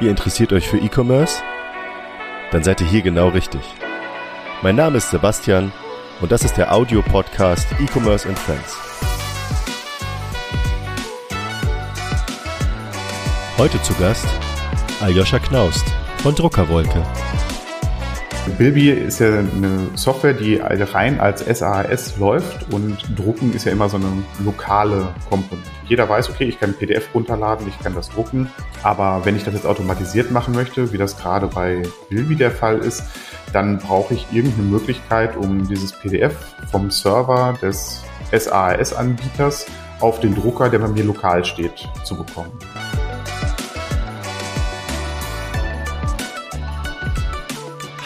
Ihr interessiert euch für E-Commerce? Dann seid ihr hier genau richtig. Mein Name ist Sebastian und das ist der Audio-Podcast E-Commerce and Friends. Heute zu Gast Aljoscha Knaust von Druckerwolke. Bilby ist ja eine Software, die rein als SAS läuft und Drucken ist ja immer so eine lokale Komponente. Jeder weiß, okay, ich kann PDF runterladen, ich kann das drucken, aber wenn ich das jetzt automatisiert machen möchte, wie das gerade bei Bilby der Fall ist, dann brauche ich irgendeine Möglichkeit, um dieses PDF vom Server des SAS-Anbieters auf den Drucker, der bei mir lokal steht, zu bekommen.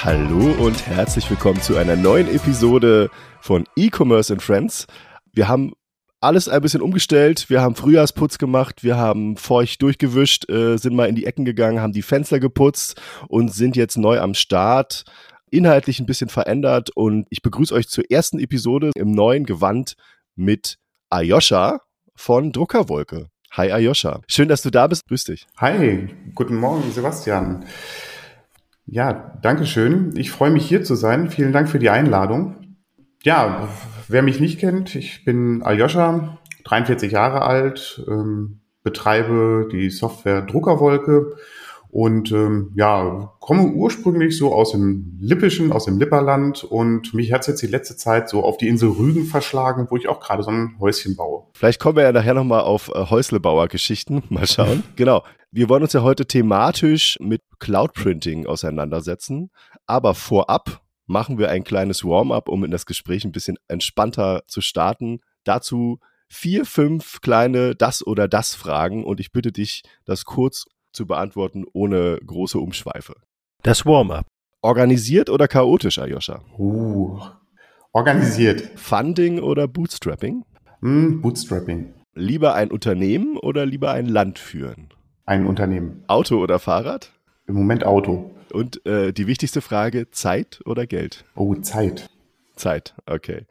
Hallo und herzlich willkommen zu einer neuen Episode von E-Commerce and Friends. Wir haben alles ein bisschen umgestellt. Wir haben Frühjahrsputz gemacht, wir haben feucht durchgewischt, äh, sind mal in die Ecken gegangen, haben die Fenster geputzt und sind jetzt neu am Start. Inhaltlich ein bisschen verändert und ich begrüße euch zur ersten Episode im neuen Gewand mit Ayosha von Druckerwolke. Hi Ayosha. Schön, dass du da bist. Grüß dich. Hi, guten Morgen, Sebastian. Ja, danke schön. Ich freue mich hier zu sein. Vielen Dank für die Einladung. Ja, wer mich nicht kennt, ich bin Aljoscha, 43 Jahre alt, ähm, betreibe die Software Druckerwolke und ähm, ja, komme ursprünglich so aus dem Lippischen, aus dem Lipperland und mich hat jetzt die letzte Zeit so auf die Insel Rügen verschlagen, wo ich auch gerade so ein Häuschen baue. Vielleicht kommen wir ja nachher nochmal auf äh, Häuslebauer-Geschichten. Mal schauen. genau. Wir wollen uns ja heute thematisch mit Cloud Printing auseinandersetzen. Aber vorab machen wir ein kleines Warm-up, um in das Gespräch ein bisschen entspannter zu starten. Dazu vier, fünf kleine Das- oder Das-Fragen und ich bitte dich, das kurz zu beantworten, ohne große Umschweife. Das Warm-up. Organisiert oder chaotisch, Ayosha? Uh, organisiert. Funding oder Bootstrapping? Mm, Bootstrapping. Lieber ein Unternehmen oder lieber ein Land führen? Ein Unternehmen. Auto oder Fahrrad? Im Moment Auto. Und äh, die wichtigste Frage, Zeit oder Geld? Oh, Zeit. Zeit, okay.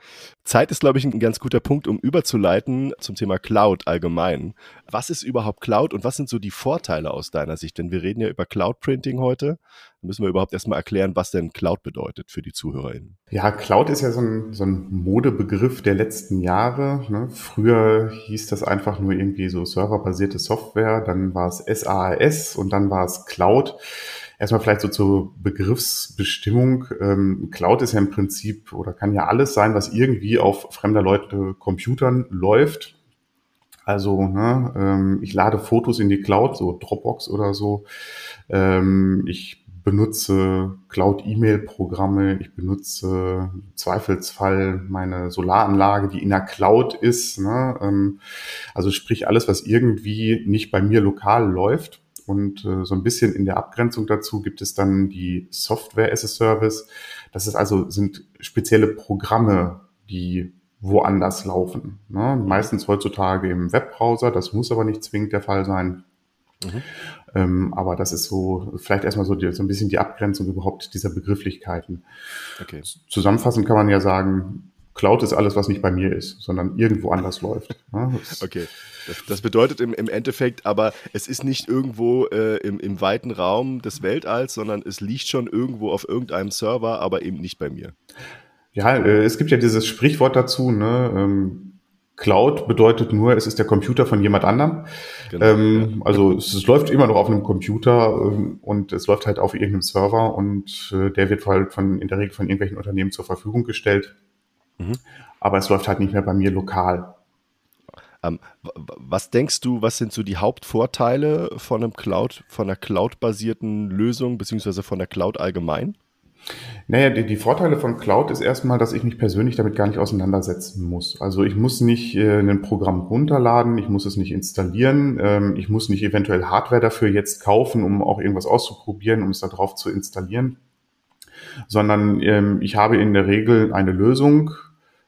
Zeit ist, glaube ich, ein ganz guter Punkt, um überzuleiten zum Thema Cloud allgemein. Was ist überhaupt Cloud und was sind so die Vorteile aus deiner Sicht? Denn wir reden ja über Cloud Printing heute. Da müssen wir überhaupt erstmal erklären, was denn Cloud bedeutet für die ZuhörerInnen. Ja, Cloud ist ja so ein, so ein Modebegriff der letzten Jahre. Ne? Früher hieß das einfach nur irgendwie so serverbasierte Software, dann war es SaaS und dann war es Cloud. Erstmal vielleicht so zur Begriffsbestimmung. Ähm, Cloud ist ja im Prinzip oder kann ja alles sein, was irgendwie auf fremder Leute Computern läuft. Also ne, ähm, ich lade Fotos in die Cloud, so Dropbox oder so. Ähm, ich benutze Cloud-E-Mail-Programme, ich benutze im Zweifelsfall meine Solaranlage, die in der Cloud ist. Ne? Ähm, also sprich alles, was irgendwie nicht bei mir lokal läuft. Und äh, so ein bisschen in der Abgrenzung dazu gibt es dann die Software as a Service. Das ist also, sind spezielle Programme, die woanders laufen. Ne? Meistens heutzutage im Webbrowser, das muss aber nicht zwingend der Fall sein. Mhm. Ähm, aber das ist so, vielleicht erstmal so, die, so ein bisschen die Abgrenzung überhaupt dieser Begrifflichkeiten. Okay. Zusammenfassend kann man ja sagen, Cloud ist alles, was nicht bei mir ist, sondern irgendwo anders läuft. Okay. Das, das, bedeutet im, im, Endeffekt aber, es ist nicht irgendwo äh, im, im, weiten Raum des Weltalls, sondern es liegt schon irgendwo auf irgendeinem Server, aber eben nicht bei mir. Ja, äh, es gibt ja dieses Sprichwort dazu, ne? Ähm, Cloud bedeutet nur, es ist der Computer von jemand anderem. Genau, ähm, ja. Also es, es, läuft immer noch auf einem Computer ähm, und es läuft halt auf irgendeinem Server und äh, der wird halt von, in der Regel von irgendwelchen Unternehmen zur Verfügung gestellt. Mhm. Aber es läuft halt nicht mehr bei mir lokal. Ähm, was denkst du, was sind so die Hauptvorteile von einem Cloud, von einer Cloud-basierten Lösung, beziehungsweise von der Cloud allgemein? Naja, die, die Vorteile von Cloud ist erstmal, dass ich mich persönlich damit gar nicht auseinandersetzen muss. Also ich muss nicht äh, ein Programm runterladen, ich muss es nicht installieren, ähm, ich muss nicht eventuell Hardware dafür jetzt kaufen, um auch irgendwas auszuprobieren, um es da drauf zu installieren, sondern ähm, ich habe in der Regel eine Lösung,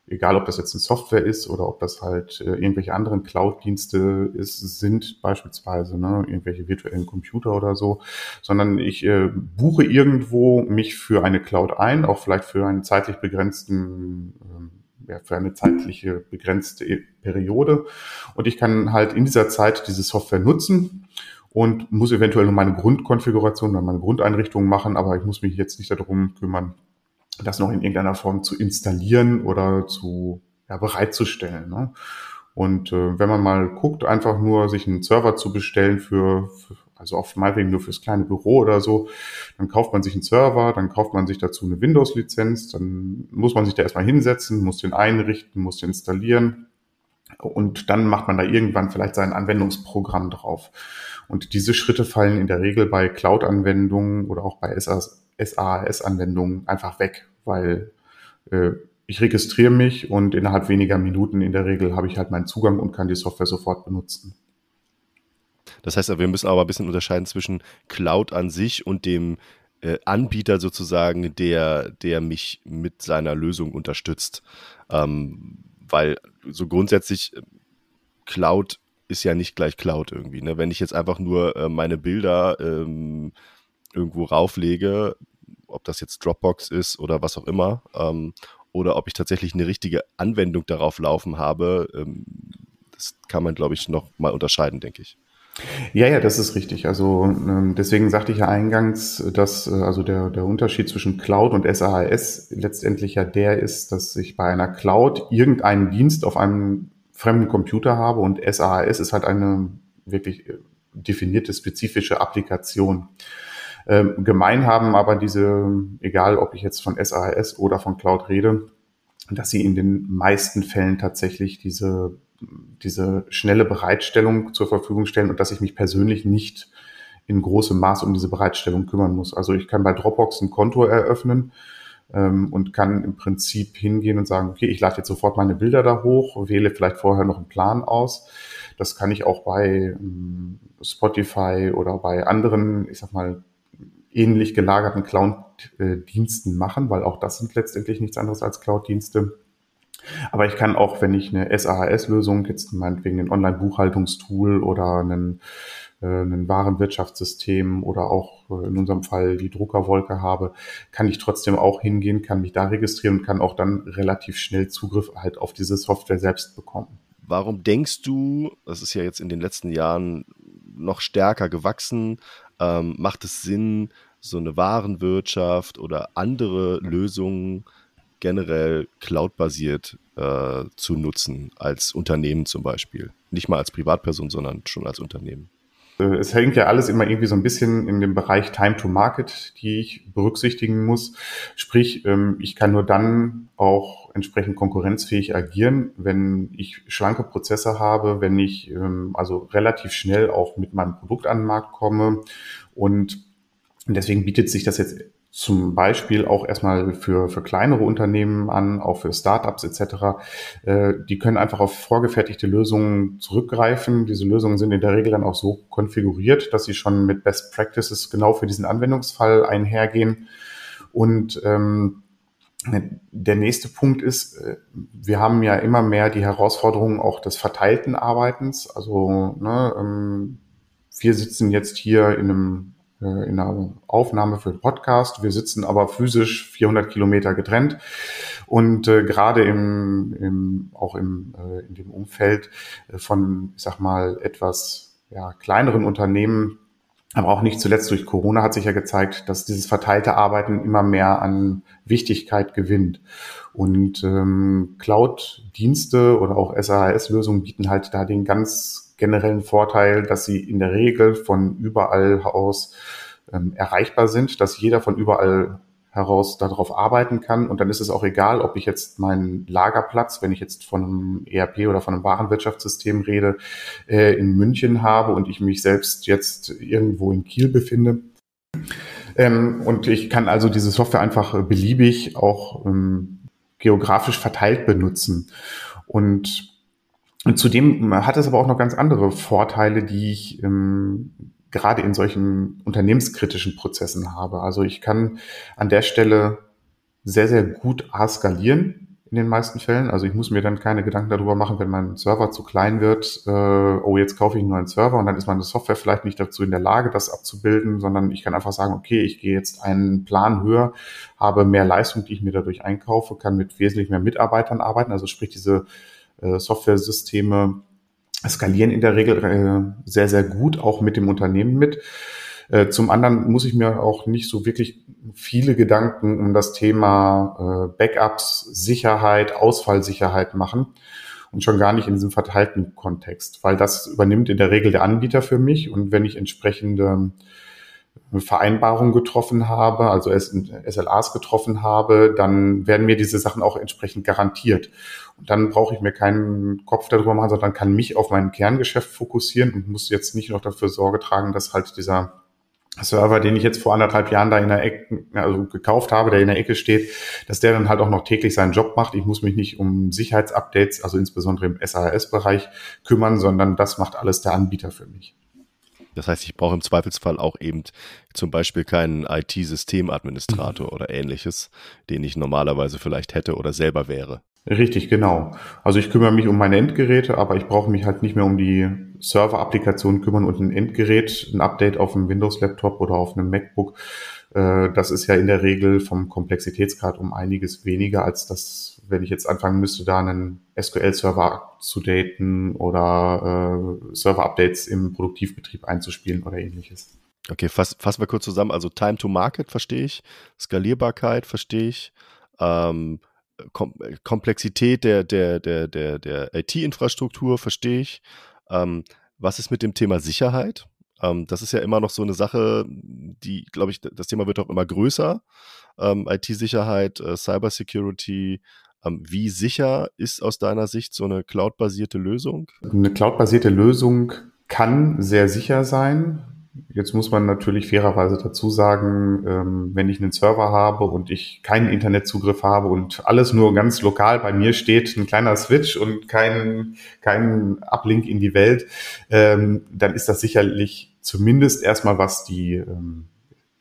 egal ob das jetzt eine Software ist oder ob das halt äh, irgendwelche anderen Cloud-Dienste sind beispielsweise ne, irgendwelche virtuellen Computer oder so, sondern ich äh, buche irgendwo mich für eine Cloud ein, auch vielleicht für einen zeitlich begrenzten äh, ja, für eine zeitliche begrenzte Periode. Und ich kann halt in dieser Zeit diese Software nutzen und muss eventuell nur meine Grundkonfiguration, dann meine Grundeinrichtung machen, aber ich muss mich jetzt nicht darum kümmern, das noch in irgendeiner Form zu installieren oder zu ja, bereitzustellen. Ne? Und äh, wenn man mal guckt, einfach nur sich einen Server zu bestellen für, für also auf meinetwegen nur fürs kleine Büro oder so, dann kauft man sich einen Server, dann kauft man sich dazu eine Windows-Lizenz, dann muss man sich da erstmal hinsetzen, muss den einrichten, muss den installieren und dann macht man da irgendwann vielleicht sein Anwendungsprogramm drauf. Und diese Schritte fallen in der Regel bei Cloud-Anwendungen oder auch bei SaaS-Anwendungen einfach weg, weil äh, ich registriere mich und innerhalb weniger Minuten in der Regel habe ich halt meinen Zugang und kann die Software sofort benutzen. Das heißt, wir müssen aber ein bisschen unterscheiden zwischen Cloud an sich und dem äh, Anbieter sozusagen, der, der mich mit seiner Lösung unterstützt. Ähm, weil so grundsätzlich äh, Cloud ist ja nicht gleich Cloud irgendwie. Ne? Wenn ich jetzt einfach nur äh, meine Bilder ähm, irgendwo rauflege, ob das jetzt Dropbox ist oder was auch immer, ähm, oder ob ich tatsächlich eine richtige Anwendung darauf laufen habe, ähm, das kann man, glaube ich, noch mal unterscheiden, denke ich. Ja, ja, das ist richtig. Also ähm, deswegen sagte ich ja eingangs, dass äh, also der, der Unterschied zwischen Cloud und SaaS letztendlich ja der ist, dass ich bei einer Cloud irgendeinen Dienst auf einem fremden Computer habe und SaaS ist halt eine wirklich äh, definierte, spezifische Applikation. Ähm, gemein haben aber diese, egal ob ich jetzt von SaaS oder von Cloud rede, dass sie in den meisten Fällen tatsächlich diese, diese schnelle Bereitstellung zur Verfügung stellen und dass ich mich persönlich nicht in großem Maß um diese Bereitstellung kümmern muss. Also ich kann bei Dropbox ein Konto eröffnen ähm, und kann im Prinzip hingehen und sagen, okay, ich lade jetzt sofort meine Bilder da hoch, wähle vielleicht vorher noch einen Plan aus. Das kann ich auch bei ähm, Spotify oder bei anderen, ich sag mal, ähnlich gelagerten Cloud-Diensten machen, weil auch das sind letztendlich nichts anderes als Cloud-Dienste. Aber ich kann auch, wenn ich eine SaaS-Lösung, jetzt meinetwegen ein Online-Buchhaltungstool oder einen, äh, ein Warenwirtschaftssystem oder auch äh, in unserem Fall die Druckerwolke habe, kann ich trotzdem auch hingehen, kann mich da registrieren und kann auch dann relativ schnell Zugriff halt auf diese Software selbst bekommen. Warum denkst du, das ist ja jetzt in den letzten Jahren noch stärker gewachsen, ähm, macht es Sinn, so eine Warenwirtschaft oder andere Lösungen generell cloud-basiert äh, zu nutzen, als Unternehmen zum Beispiel? Nicht mal als Privatperson, sondern schon als Unternehmen. Äh, es hängt ja alles immer irgendwie so ein bisschen in dem Bereich Time to Market, die ich berücksichtigen muss. Sprich, ähm, ich kann nur dann auch entsprechend konkurrenzfähig agieren, wenn ich schlanke Prozesse habe, wenn ich ähm, also relativ schnell auch mit meinem Produkt an den Markt komme. Und deswegen bietet sich das jetzt zum Beispiel auch erstmal für, für kleinere Unternehmen an, auch für Startups etc. Äh, die können einfach auf vorgefertigte Lösungen zurückgreifen. Diese Lösungen sind in der Regel dann auch so konfiguriert, dass sie schon mit Best Practices genau für diesen Anwendungsfall einhergehen. Und ähm, der nächste Punkt ist, äh, wir haben ja immer mehr die Herausforderungen auch des verteilten Arbeitens. Also ne, ähm, wir sitzen jetzt hier in einem äh, in einer Aufnahme für den Podcast. Wir sitzen aber physisch 400 Kilometer getrennt. Und äh, gerade im, im, auch im, äh, in dem Umfeld äh, von, ich sag mal, etwas ja, kleineren Unternehmen, aber auch nicht zuletzt durch Corona hat sich ja gezeigt, dass dieses verteilte Arbeiten immer mehr an Wichtigkeit gewinnt. Und ähm, Cloud-Dienste oder auch SAS-Lösungen bieten halt da den ganz generellen Vorteil, dass sie in der Regel von überall aus ähm, erreichbar sind, dass jeder von überall heraus darauf arbeiten kann. Und dann ist es auch egal, ob ich jetzt meinen Lagerplatz, wenn ich jetzt von einem ERP oder von einem Warenwirtschaftssystem rede, äh, in München habe und ich mich selbst jetzt irgendwo in Kiel befinde. Ähm, und ich kann also diese Software einfach beliebig auch ähm, geografisch verteilt benutzen. Und und zudem hat es aber auch noch ganz andere Vorteile, die ich ähm, gerade in solchen unternehmenskritischen Prozessen habe. Also ich kann an der Stelle sehr, sehr gut A skalieren in den meisten Fällen. Also ich muss mir dann keine Gedanken darüber machen, wenn mein Server zu klein wird, äh, oh, jetzt kaufe ich einen neuen Server und dann ist meine Software vielleicht nicht dazu in der Lage, das abzubilden, sondern ich kann einfach sagen, okay, ich gehe jetzt einen Plan höher, habe mehr Leistung, die ich mir dadurch einkaufe, kann mit wesentlich mehr Mitarbeitern arbeiten. Also sprich, diese äh, Software-Systeme skalieren in der Regel äh, sehr, sehr gut, auch mit dem Unternehmen mit. Äh, zum anderen muss ich mir auch nicht so wirklich viele Gedanken um das Thema äh, Backups, Sicherheit, Ausfallsicherheit machen und schon gar nicht in diesem verteilten Kontext, weil das übernimmt in der Regel der Anbieter für mich und wenn ich entsprechende Vereinbarungen getroffen habe, also SLAs getroffen habe, dann werden mir diese Sachen auch entsprechend garantiert. Und dann brauche ich mir keinen Kopf darüber machen, sondern kann mich auf mein Kerngeschäft fokussieren und muss jetzt nicht noch dafür Sorge tragen, dass halt dieser Server, den ich jetzt vor anderthalb Jahren da in der Ecke, also gekauft habe, der in der Ecke steht, dass der dann halt auch noch täglich seinen Job macht. Ich muss mich nicht um Sicherheitsupdates, also insbesondere im SAS-Bereich kümmern, sondern das macht alles der Anbieter für mich. Das heißt, ich brauche im Zweifelsfall auch eben zum Beispiel keinen IT-Systemadministrator mhm. oder ähnliches, den ich normalerweise vielleicht hätte oder selber wäre. Richtig, genau. Also ich kümmere mich um meine Endgeräte, aber ich brauche mich halt nicht mehr um die Server-Applikationen kümmern und ein Endgerät, ein Update auf einem Windows-Laptop oder auf einem MacBook. Äh, das ist ja in der Regel vom Komplexitätsgrad um einiges weniger als das, wenn ich jetzt anfangen müsste, da einen SQL-Server zu daten oder äh, Server-Updates im Produktivbetrieb einzuspielen oder ähnliches. Okay, fass, fassen wir kurz zusammen. Also Time to Market verstehe ich, Skalierbarkeit verstehe ich, ähm, Kom Komplexität der, der, der, der, der IT-Infrastruktur verstehe ich. Ähm, was ist mit dem Thema Sicherheit? Ähm, das ist ja immer noch so eine Sache, die, glaube ich, das Thema wird auch immer größer. Ähm, IT-Sicherheit, äh, Cybersecurity. Ähm, wie sicher ist aus deiner Sicht so eine cloud-basierte Lösung? Eine cloud-basierte Lösung kann sehr sicher sein. Jetzt muss man natürlich fairerweise dazu sagen, ähm, wenn ich einen Server habe und ich keinen Internetzugriff habe und alles nur ganz lokal bei mir steht, ein kleiner Switch und kein, kein Uplink in die Welt, ähm, dann ist das sicherlich zumindest erstmal, was die ähm,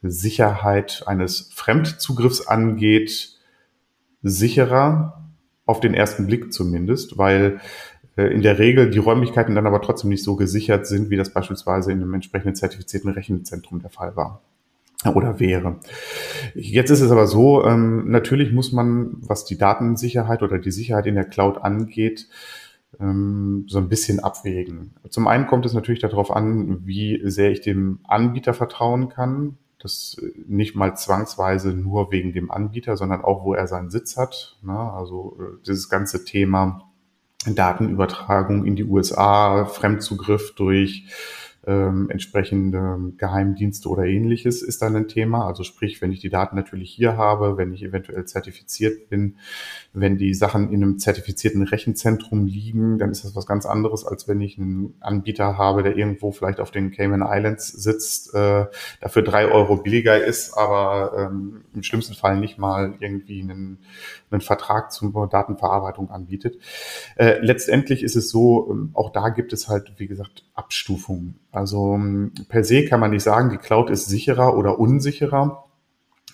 Sicherheit eines Fremdzugriffs angeht, sicherer, auf den ersten Blick zumindest, weil in der Regel die Räumlichkeiten dann aber trotzdem nicht so gesichert sind, wie das beispielsweise in einem entsprechenden zertifizierten Rechenzentrum der Fall war oder wäre. Jetzt ist es aber so, ähm, natürlich muss man, was die Datensicherheit oder die Sicherheit in der Cloud angeht, ähm, so ein bisschen abwägen. Zum einen kommt es natürlich darauf an, wie sehr ich dem Anbieter vertrauen kann. Das nicht mal zwangsweise nur wegen dem Anbieter, sondern auch, wo er seinen Sitz hat. Also äh, dieses ganze Thema Datenübertragung in die USA, Fremdzugriff durch ähm, entsprechende Geheimdienste oder ähnliches ist dann ein Thema. Also sprich, wenn ich die Daten natürlich hier habe, wenn ich eventuell zertifiziert bin, wenn die Sachen in einem zertifizierten Rechenzentrum liegen, dann ist das was ganz anderes, als wenn ich einen Anbieter habe, der irgendwo vielleicht auf den Cayman Islands sitzt, äh, dafür drei Euro billiger ist, aber ähm, im schlimmsten Fall nicht mal irgendwie einen, einen Vertrag zur Datenverarbeitung anbietet. Äh, letztendlich ist es so, ähm, auch da gibt es halt, wie gesagt, Abstufungen. Also ähm, per se kann man nicht sagen, die Cloud ist sicherer oder unsicherer,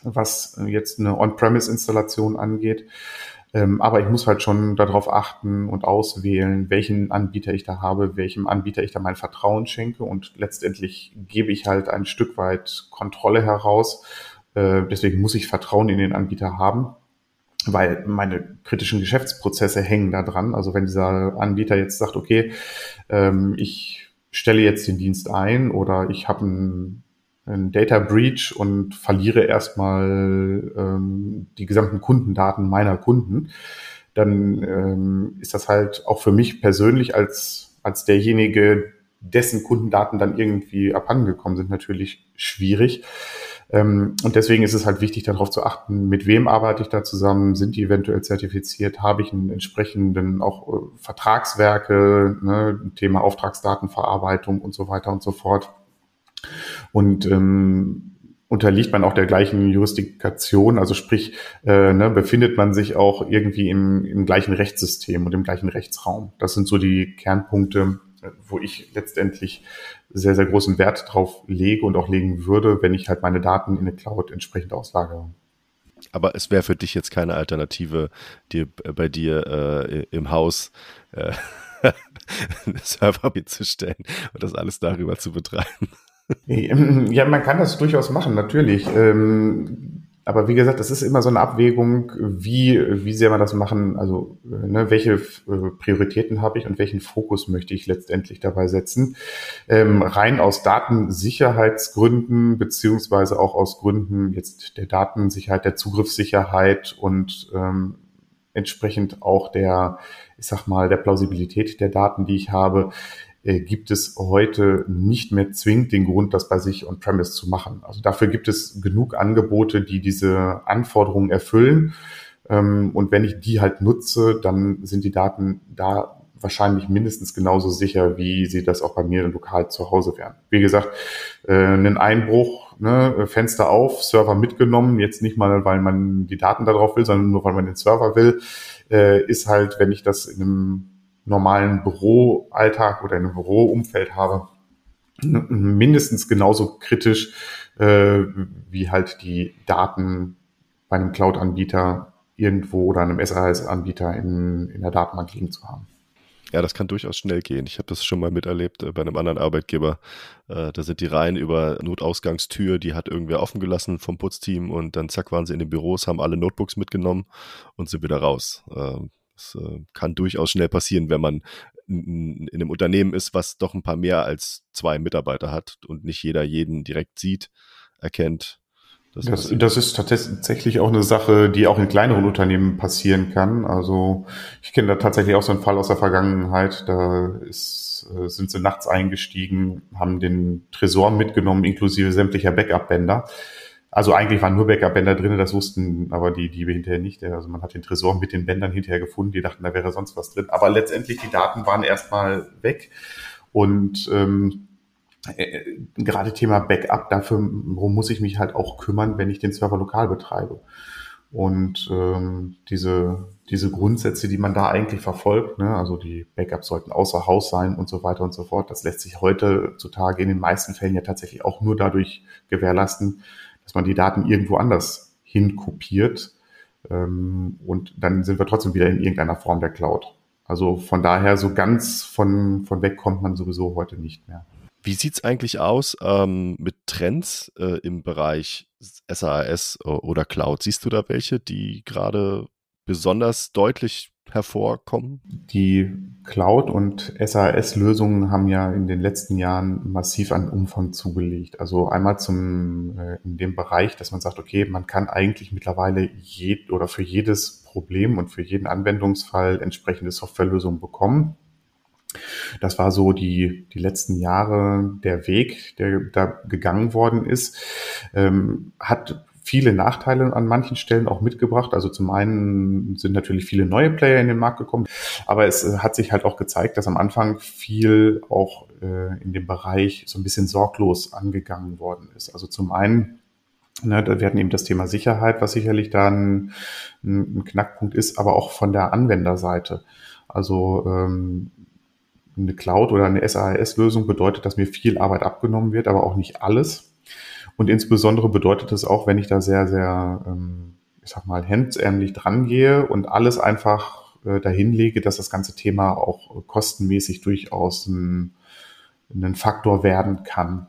was jetzt eine On-Premise-Installation angeht. Ähm, aber ich muss halt schon darauf achten und auswählen, welchen Anbieter ich da habe, welchem Anbieter ich da mein Vertrauen schenke. Und letztendlich gebe ich halt ein Stück weit Kontrolle heraus. Äh, deswegen muss ich Vertrauen in den Anbieter haben weil meine kritischen Geschäftsprozesse hängen da dran. Also wenn dieser Anbieter jetzt sagt, okay, ähm, ich stelle jetzt den Dienst ein oder ich habe einen, einen Data Breach und verliere erstmal ähm, die gesamten Kundendaten meiner Kunden, dann ähm, ist das halt auch für mich persönlich als, als derjenige, dessen Kundendaten dann irgendwie abhandengekommen sind, natürlich schwierig. Ähm, und deswegen ist es halt wichtig, darauf zu achten, mit wem arbeite ich da zusammen, sind die eventuell zertifiziert, habe ich einen entsprechenden auch äh, Vertragswerke, ne, Thema Auftragsdatenverarbeitung und so weiter und so fort. Und ähm, unterliegt man auch der gleichen Jurisdiktion, also sprich, äh, ne, befindet man sich auch irgendwie im, im gleichen Rechtssystem und im gleichen Rechtsraum. Das sind so die Kernpunkte, wo ich letztendlich sehr, sehr großen Wert drauf lege und auch legen würde, wenn ich halt meine Daten in der Cloud entsprechend auslagere. Aber es wäre für dich jetzt keine Alternative, dir bei dir äh, im Haus äh, Server mitzustellen und das alles darüber zu betreiben. Ja, man kann das durchaus machen, natürlich. Ähm, aber wie gesagt, das ist immer so eine Abwägung, wie, wie sehr man das machen, also ne, welche äh, Prioritäten habe ich und welchen Fokus möchte ich letztendlich dabei setzen. Ähm, rein aus Datensicherheitsgründen, beziehungsweise auch aus Gründen jetzt der Datensicherheit, der Zugriffssicherheit und ähm, entsprechend auch der, ich sag mal, der Plausibilität der Daten, die ich habe, äh, gibt es heute nicht mehr zwingend den Grund, das bei sich on-premise zu machen. Also dafür gibt es genug Angebote, die diese Anforderungen erfüllen. Ähm, und wenn ich die halt nutze, dann sind die Daten da wahrscheinlich mindestens genauso sicher, wie sie das auch bei mir lokal zu Hause wären. Wie gesagt, äh, einen Einbruch, ne, Fenster auf, Server mitgenommen, jetzt nicht mal, weil man die Daten darauf will, sondern nur, weil man den Server will, äh, ist halt, wenn ich das in einem normalen Büroalltag oder in einem Büroumfeld habe, mindestens genauso kritisch äh, wie halt die Daten bei einem Cloud-Anbieter irgendwo oder einem SAS-Anbieter in, in der Datenbank liegen zu haben. Ja, das kann durchaus schnell gehen. Ich habe das schon mal miterlebt äh, bei einem anderen Arbeitgeber. Äh, da sind die Reihen über Notausgangstür, die hat irgendwer offen gelassen vom Putzteam und dann zack waren sie in den Büros, haben alle Notebooks mitgenommen und sind wieder raus. Das äh, kann durchaus schnell passieren, wenn man in, einem Unternehmen ist, was doch ein paar mehr als zwei Mitarbeiter hat und nicht jeder jeden direkt sieht, erkennt. Das, das, das ist tatsächlich auch eine Sache, die auch in kleineren Unternehmen passieren kann. Also ich kenne da tatsächlich auch so einen Fall aus der Vergangenheit. Da ist, äh, sind sie nachts eingestiegen, haben den Tresor mitgenommen, inklusive sämtlicher Backup-Bänder. Also eigentlich waren nur Backup-Bänder drin, das wussten aber die Diebe hinterher nicht. Also man hat den Tresor mit den Bändern hinterher gefunden, die dachten, da wäre sonst was drin. Aber letztendlich, die Daten waren erstmal weg. Und ähm, äh, gerade Thema Backup, dafür muss ich mich halt auch kümmern, wenn ich den Server lokal betreibe. Und ähm, diese, diese Grundsätze, die man da eigentlich verfolgt, ne, also die Backups sollten außer Haus sein und so weiter und so fort, das lässt sich heutzutage in den meisten Fällen ja tatsächlich auch nur dadurch gewährleisten, dass man die Daten irgendwo anders hinkopiert ähm, und dann sind wir trotzdem wieder in irgendeiner Form der Cloud. Also von daher so ganz von, von weg kommt man sowieso heute nicht mehr. Wie sieht es eigentlich aus ähm, mit Trends äh, im Bereich SAS oder Cloud? Siehst du da welche, die gerade besonders deutlich hervorkommen? Die Cloud- und SAS-Lösungen haben ja in den letzten Jahren massiv an Umfang zugelegt. Also einmal zum, äh, in dem Bereich, dass man sagt, okay, man kann eigentlich mittlerweile je, oder für jedes Problem und für jeden Anwendungsfall entsprechende Softwarelösungen bekommen. Das war so die, die letzten Jahre der Weg, der da gegangen worden ist. Ähm, hat viele Nachteile an manchen Stellen auch mitgebracht. Also zum einen sind natürlich viele neue Player in den Markt gekommen, aber es äh, hat sich halt auch gezeigt, dass am Anfang viel auch äh, in dem Bereich so ein bisschen sorglos angegangen worden ist. Also zum einen Ne, wir hatten eben das Thema Sicherheit, was sicherlich da ein, ein Knackpunkt ist, aber auch von der Anwenderseite. Also ähm, eine Cloud oder eine SAS-Lösung bedeutet, dass mir viel Arbeit abgenommen wird, aber auch nicht alles. Und insbesondere bedeutet es auch, wenn ich da sehr, sehr, ähm, ich sag mal, hemdsärmlich drangehe und alles einfach äh, dahin lege, dass das ganze Thema auch kostenmäßig durchaus ein, ein Faktor werden kann.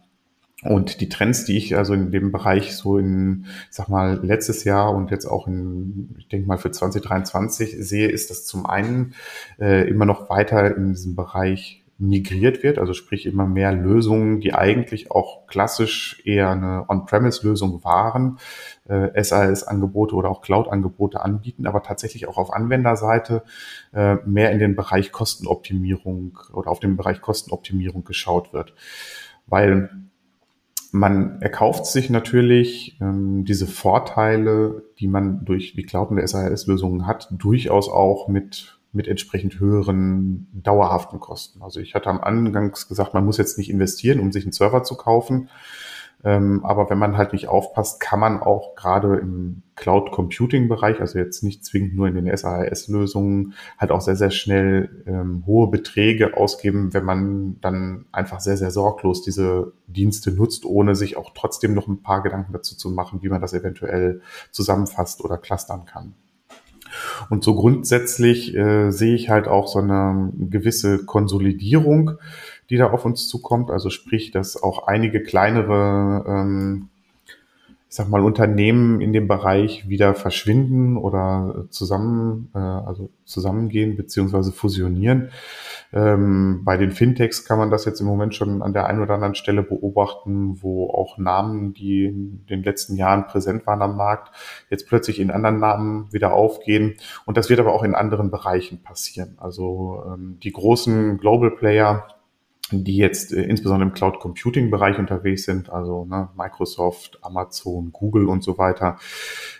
Und die Trends, die ich also in dem Bereich so in, ich sag mal, letztes Jahr und jetzt auch in, ich denke mal für 2023 sehe, ist, dass zum einen äh, immer noch weiter in diesem Bereich migriert wird, also sprich immer mehr Lösungen, die eigentlich auch klassisch eher eine On-Premise-Lösung waren, äh, SAS-Angebote oder auch Cloud-Angebote anbieten, aber tatsächlich auch auf Anwenderseite äh, mehr in den Bereich Kostenoptimierung oder auf den Bereich Kostenoptimierung geschaut wird. Weil man erkauft sich natürlich ähm, diese Vorteile, die man durch die Cloud- und SAS-Lösungen hat, durchaus auch mit mit entsprechend höheren dauerhaften Kosten. Also ich hatte am Angangs gesagt, man muss jetzt nicht investieren, um sich einen Server zu kaufen. Ähm, aber wenn man halt nicht aufpasst, kann man auch gerade im Cloud Computing Bereich, also jetzt nicht zwingend nur in den SAS-Lösungen, halt auch sehr, sehr schnell ähm, hohe Beträge ausgeben, wenn man dann einfach sehr, sehr sorglos diese Dienste nutzt, ohne sich auch trotzdem noch ein paar Gedanken dazu zu machen, wie man das eventuell zusammenfasst oder clustern kann. Und so grundsätzlich äh, sehe ich halt auch so eine gewisse Konsolidierung, die da auf uns zukommt. Also sprich, dass auch einige kleinere ähm, ich sag mal, Unternehmen in dem Bereich wieder verschwinden oder zusammen, äh, also zusammengehen beziehungsweise fusionieren. Ähm, bei den Fintechs kann man das jetzt im Moment schon an der einen oder anderen Stelle beobachten, wo auch Namen, die in den letzten Jahren präsent waren am Markt, jetzt plötzlich in anderen Namen wieder aufgehen. Und das wird aber auch in anderen Bereichen passieren. Also ähm, die großen Global Player, die jetzt äh, insbesondere im Cloud Computing Bereich unterwegs sind, also ne, Microsoft, Amazon, Google und so weiter.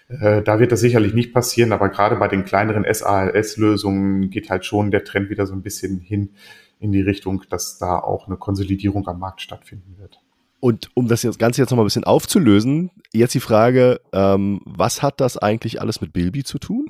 Äh, da wird das sicherlich nicht passieren, aber gerade bei den kleineren SaaS-Lösungen geht halt schon der Trend wieder so ein bisschen hin in die Richtung, dass da auch eine Konsolidierung am Markt stattfinden wird. Und um das Ganze jetzt nochmal ein bisschen aufzulösen, jetzt die Frage, ähm, was hat das eigentlich alles mit Bilby zu tun?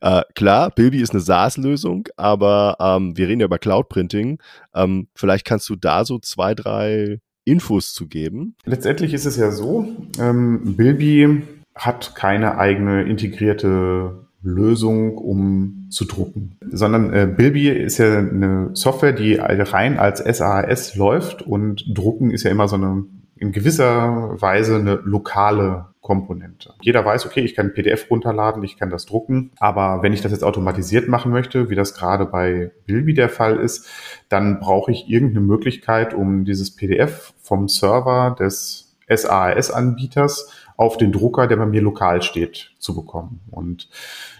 Äh, klar, Bilby ist eine SaaS-Lösung, aber ähm, wir reden ja über Cloud Printing. Ähm, vielleicht kannst du da so zwei, drei Infos zu geben. Letztendlich ist es ja so, ähm, Bilby hat keine eigene integrierte Lösung, um zu drucken, sondern äh, Bilby ist ja eine Software, die rein als SAS läuft und drucken ist ja immer so eine in gewisser Weise eine lokale Komponente. Jeder weiß, okay, ich kann PDF runterladen, ich kann das drucken, aber wenn ich das jetzt automatisiert machen möchte, wie das gerade bei Bilby der Fall ist, dann brauche ich irgendeine Möglichkeit, um dieses PDF vom Server des SAS-Anbieters auf den Drucker, der bei mir lokal steht, zu bekommen. Und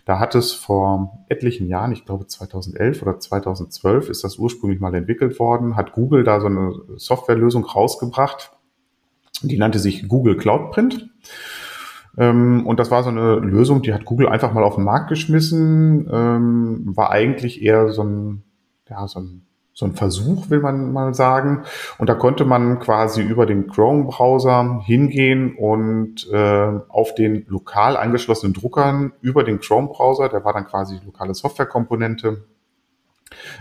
da hat es vor etlichen Jahren, ich glaube 2011 oder 2012 ist das ursprünglich mal entwickelt worden, hat Google da so eine Softwarelösung rausgebracht, die nannte sich Google Cloud Print. Ähm, und das war so eine Lösung, die hat Google einfach mal auf den Markt geschmissen, ähm, war eigentlich eher so ein, ja, so ein so ein Versuch, will man mal sagen. Und da konnte man quasi über den Chrome-Browser hingehen und äh, auf den lokal angeschlossenen Druckern über den Chrome-Browser, der war dann quasi lokale Softwarekomponente,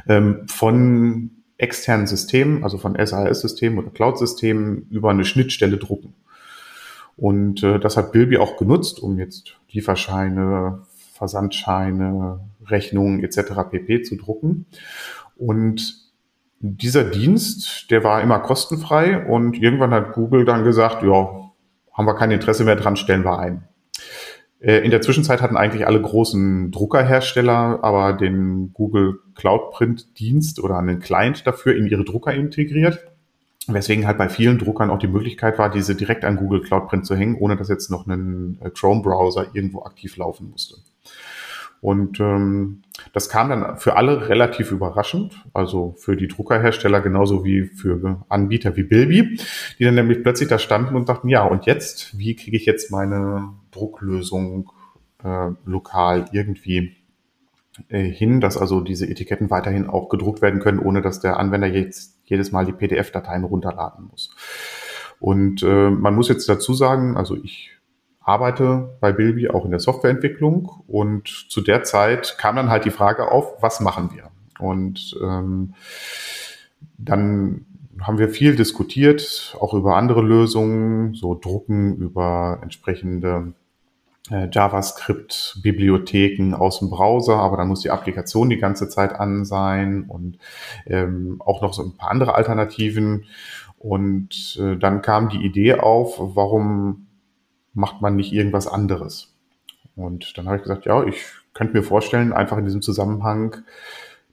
ähm, von externen Systemen, also von SAS-Systemen oder Cloud-Systemen über eine Schnittstelle drucken. Und äh, das hat Bilby auch genutzt, um jetzt Lieferscheine, Versandscheine, Rechnungen etc. pp. zu drucken. Und dieser Dienst, der war immer kostenfrei und irgendwann hat Google dann gesagt, ja, haben wir kein Interesse mehr dran, stellen wir ein. Äh, in der Zwischenzeit hatten eigentlich alle großen Druckerhersteller aber den Google Cloud Print Dienst oder einen Client dafür in ihre Drucker integriert. Weswegen halt bei vielen Druckern auch die Möglichkeit war, diese direkt an Google Cloud Print zu hängen, ohne dass jetzt noch ein äh, Chrome Browser irgendwo aktiv laufen musste. Und ähm, das kam dann für alle relativ überraschend, also für die Druckerhersteller genauso wie für Anbieter wie Bilby, die dann nämlich plötzlich da standen und dachten, ja, und jetzt, wie kriege ich jetzt meine Drucklösung äh, lokal irgendwie hin, dass also diese Etiketten weiterhin auch gedruckt werden können, ohne dass der Anwender jetzt jedes Mal die PDF-Dateien runterladen muss. Und äh, man muss jetzt dazu sagen, also ich arbeite bei Bilby auch in der Softwareentwicklung und zu der Zeit kam dann halt die Frage auf, was machen wir? Und ähm, dann haben wir viel diskutiert, auch über andere Lösungen, so Drucken über entsprechende äh, JavaScript-Bibliotheken aus dem Browser, aber dann muss die Applikation die ganze Zeit an sein und ähm, auch noch so ein paar andere Alternativen. Und äh, dann kam die Idee auf, warum macht man nicht irgendwas anderes? Und dann habe ich gesagt, ja, ich könnte mir vorstellen, einfach in diesem Zusammenhang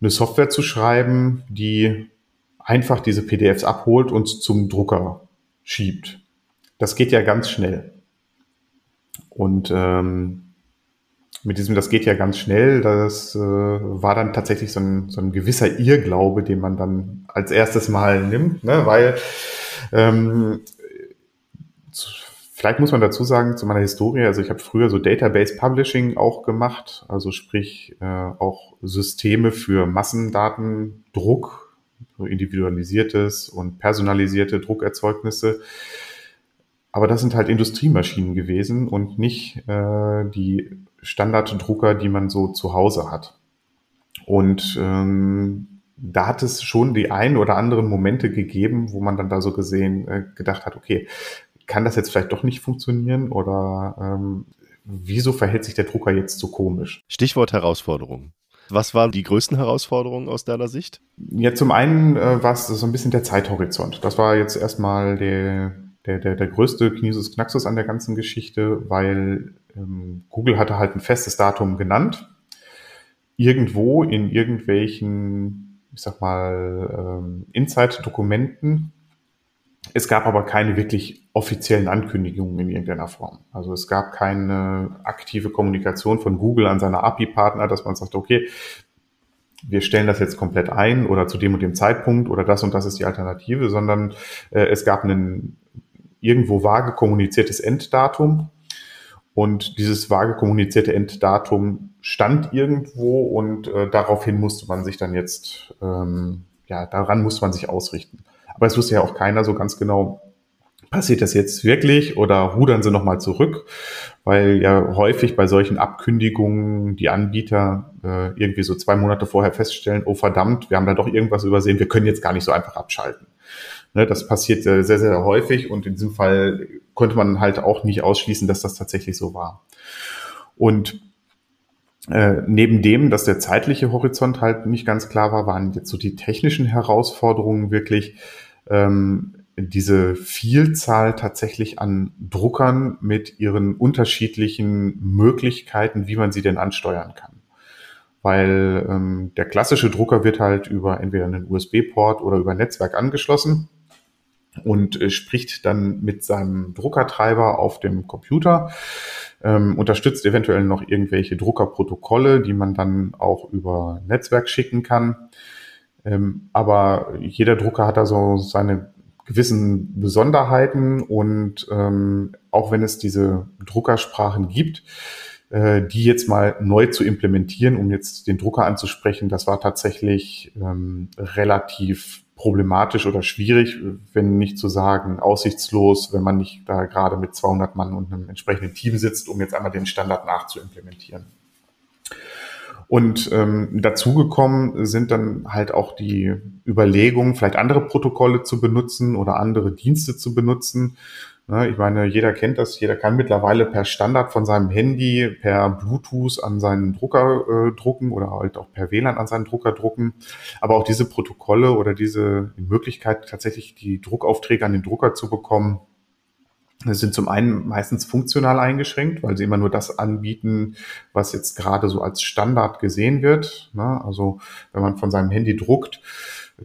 eine Software zu schreiben, die einfach diese PDFs abholt und zum Drucker schiebt. Das geht ja ganz schnell. Und ähm, mit diesem, das geht ja ganz schnell, das äh, war dann tatsächlich so ein, so ein gewisser Irrglaube, den man dann als erstes Mal nimmt, ne? weil ähm, Vielleicht muss man dazu sagen, zu meiner Historie, also ich habe früher so Database Publishing auch gemacht, also sprich äh, auch Systeme für Massendatendruck, so individualisiertes und personalisierte Druckerzeugnisse. Aber das sind halt Industriemaschinen gewesen und nicht äh, die Standarddrucker, die man so zu Hause hat. Und ähm, da hat es schon die ein oder anderen Momente gegeben, wo man dann da so gesehen äh, gedacht hat, okay, kann das jetzt vielleicht doch nicht funktionieren oder ähm, wieso verhält sich der Drucker jetzt so komisch? Stichwort Herausforderung. Was waren die größten Herausforderungen aus deiner Sicht? Ja, zum einen äh, war es so ein bisschen der Zeithorizont. Das war jetzt erstmal der, der, der, der größte Knisus Knaxus an der ganzen Geschichte, weil ähm, Google hatte halt ein festes Datum genannt. Irgendwo in irgendwelchen, ich sag mal, ähm, Insight-Dokumenten. Es gab aber keine wirklich offiziellen Ankündigungen in irgendeiner Form. Also es gab keine aktive Kommunikation von Google an seine API-Partner, dass man sagt, okay, wir stellen das jetzt komplett ein oder zu dem und dem Zeitpunkt oder das und das ist die Alternative, sondern äh, es gab ein irgendwo vage kommuniziertes Enddatum und dieses vage kommunizierte Enddatum stand irgendwo und äh, daraufhin musste man sich dann jetzt, ähm, ja, daran musste man sich ausrichten. Aber es wusste ja auch keiner so ganz genau, passiert das jetzt wirklich oder rudern sie nochmal zurück? Weil ja häufig bei solchen Abkündigungen die Anbieter äh, irgendwie so zwei Monate vorher feststellen, oh verdammt, wir haben da doch irgendwas übersehen, wir können jetzt gar nicht so einfach abschalten. Ne, das passiert sehr, sehr, sehr häufig und in diesem Fall konnte man halt auch nicht ausschließen, dass das tatsächlich so war. Und äh, neben dem, dass der zeitliche Horizont halt nicht ganz klar war, waren jetzt so die technischen Herausforderungen wirklich, ähm, diese Vielzahl tatsächlich an Druckern mit ihren unterschiedlichen Möglichkeiten, wie man sie denn ansteuern kann. Weil ähm, der klassische Drucker wird halt über entweder einen USB-Port oder über Netzwerk angeschlossen und äh, spricht dann mit seinem Druckertreiber auf dem Computer, ähm, unterstützt eventuell noch irgendwelche Druckerprotokolle, die man dann auch über Netzwerk schicken kann. Ähm, aber jeder Drucker hat da so seine gewissen Besonderheiten und ähm, auch wenn es diese Druckersprachen gibt, äh, die jetzt mal neu zu implementieren, um jetzt den Drucker anzusprechen, das war tatsächlich ähm, relativ problematisch oder schwierig, wenn nicht zu sagen aussichtslos, wenn man nicht da gerade mit 200 Mann und einem entsprechenden Team sitzt, um jetzt einmal den Standard nachzuimplementieren. Und ähm, dazugekommen sind dann halt auch die Überlegungen, vielleicht andere Protokolle zu benutzen oder andere Dienste zu benutzen. Ne, ich meine, jeder kennt das, jeder kann mittlerweile per Standard von seinem Handy, per Bluetooth an seinen Drucker äh, drucken oder halt auch per WLAN an seinen Drucker drucken. Aber auch diese Protokolle oder diese Möglichkeit, tatsächlich die Druckaufträge an den Drucker zu bekommen, sind zum einen meistens funktional eingeschränkt, weil sie immer nur das anbieten, was jetzt gerade so als Standard gesehen wird. Ne? Also wenn man von seinem Handy druckt,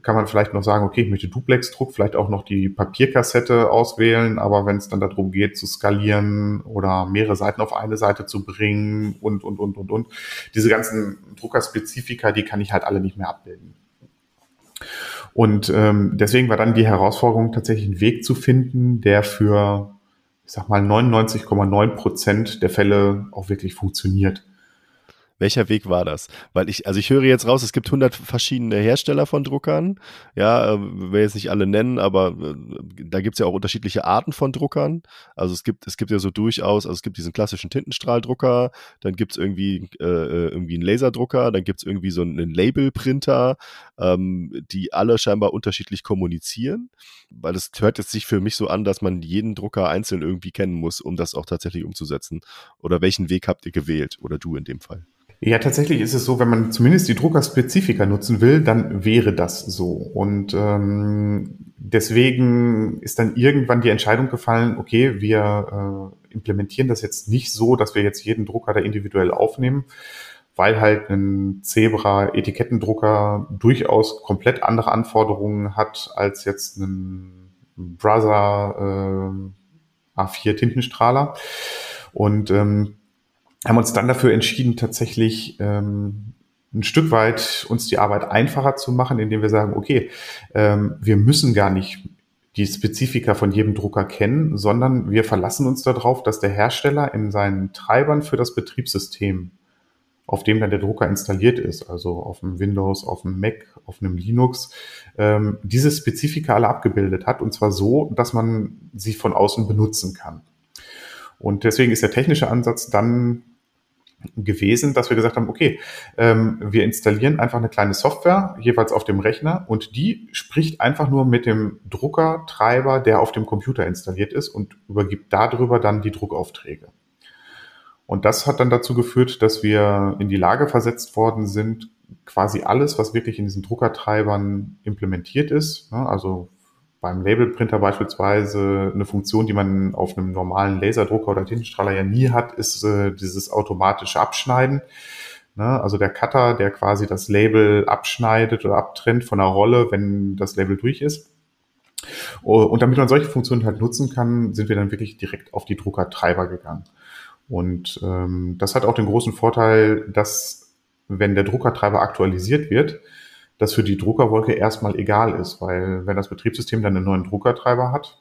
kann man vielleicht noch sagen, okay, ich möchte Duplex-Druck, vielleicht auch noch die Papierkassette auswählen, aber wenn es dann darum geht, zu skalieren oder mehrere Seiten auf eine Seite zu bringen und, und, und, und, und, diese ganzen Druckerspezifika, die kann ich halt alle nicht mehr abbilden. Und ähm, deswegen war dann die Herausforderung, tatsächlich einen Weg zu finden, der für ich sag mal, 99,9 Prozent der Fälle auch wirklich funktioniert. Welcher Weg war das? Weil ich, also ich höre jetzt raus, es gibt 100 verschiedene Hersteller von Druckern. Ja, äh, will jetzt nicht alle nennen, aber äh, da gibt es ja auch unterschiedliche Arten von Druckern. Also es gibt, es gibt ja so durchaus, also es gibt diesen klassischen Tintenstrahldrucker, dann gibt es irgendwie, äh, äh, irgendwie einen Laserdrucker, dann gibt es irgendwie so einen Labelprinter, ähm, die alle scheinbar unterschiedlich kommunizieren. Weil es hört jetzt sich für mich so an, dass man jeden Drucker einzeln irgendwie kennen muss, um das auch tatsächlich umzusetzen. Oder welchen Weg habt ihr gewählt? Oder du in dem Fall? Ja, tatsächlich ist es so, wenn man zumindest die Druckerspezifika nutzen will, dann wäre das so. Und ähm, deswegen ist dann irgendwann die Entscheidung gefallen, okay, wir äh, implementieren das jetzt nicht so, dass wir jetzt jeden Drucker da individuell aufnehmen, weil halt ein Zebra-Etikettendrucker durchaus komplett andere Anforderungen hat als jetzt ein Brother äh, A4 Tintenstrahler. Und ähm, haben uns dann dafür entschieden, tatsächlich ähm, ein Stück weit uns die Arbeit einfacher zu machen, indem wir sagen, okay, ähm, wir müssen gar nicht die Spezifika von jedem Drucker kennen, sondern wir verlassen uns darauf, dass der Hersteller in seinen Treibern für das Betriebssystem, auf dem dann der Drucker installiert ist, also auf dem Windows, auf dem Mac, auf einem Linux, ähm, diese Spezifika alle abgebildet hat und zwar so, dass man sie von außen benutzen kann. Und deswegen ist der technische Ansatz dann gewesen, dass wir gesagt haben, okay, ähm, wir installieren einfach eine kleine Software, jeweils auf dem Rechner, und die spricht einfach nur mit dem Druckertreiber, der auf dem Computer installiert ist und übergibt darüber dann die Druckaufträge. Und das hat dann dazu geführt, dass wir in die Lage versetzt worden sind, quasi alles, was wirklich in diesen Druckertreibern implementiert ist, ne, also beim Labelprinter beispielsweise eine Funktion, die man auf einem normalen Laserdrucker oder Tintenstrahler ja nie hat, ist äh, dieses automatische Abschneiden. Ne? Also der Cutter, der quasi das Label abschneidet oder abtrennt von der Rolle, wenn das Label durch ist. Und damit man solche Funktionen halt nutzen kann, sind wir dann wirklich direkt auf die Druckertreiber gegangen. Und ähm, das hat auch den großen Vorteil, dass wenn der Druckertreiber aktualisiert wird, das für die Druckerwolke erstmal egal ist, weil wenn das Betriebssystem dann einen neuen Druckertreiber hat,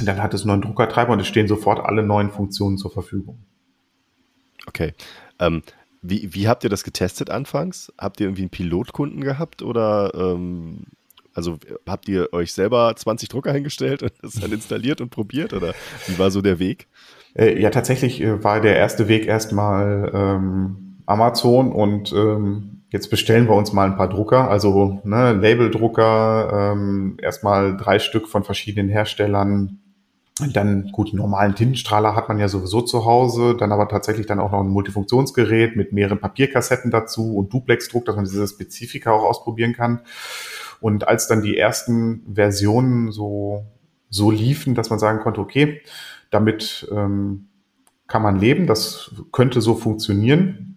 dann hat es einen neuen Druckertreiber und es stehen sofort alle neuen Funktionen zur Verfügung. Okay. Ähm, wie, wie habt ihr das getestet anfangs? Habt ihr irgendwie einen Pilotkunden gehabt oder ähm, also habt ihr euch selber 20 Drucker hingestellt und das dann installiert und probiert oder wie war so der Weg? Äh, ja, tatsächlich äh, war der erste Weg erstmal ähm, Amazon und ähm, jetzt bestellen wir uns mal ein paar Drucker, also ne, Labeldrucker, ähm, erstmal drei Stück von verschiedenen Herstellern. Dann gut, einen normalen Tintenstrahler hat man ja sowieso zu Hause, dann aber tatsächlich dann auch noch ein Multifunktionsgerät mit mehreren Papierkassetten dazu und Duplexdruck, dass man diese Spezifika auch ausprobieren kann. Und als dann die ersten Versionen so, so liefen, dass man sagen konnte, okay, damit ähm, kann man leben, das könnte so funktionieren,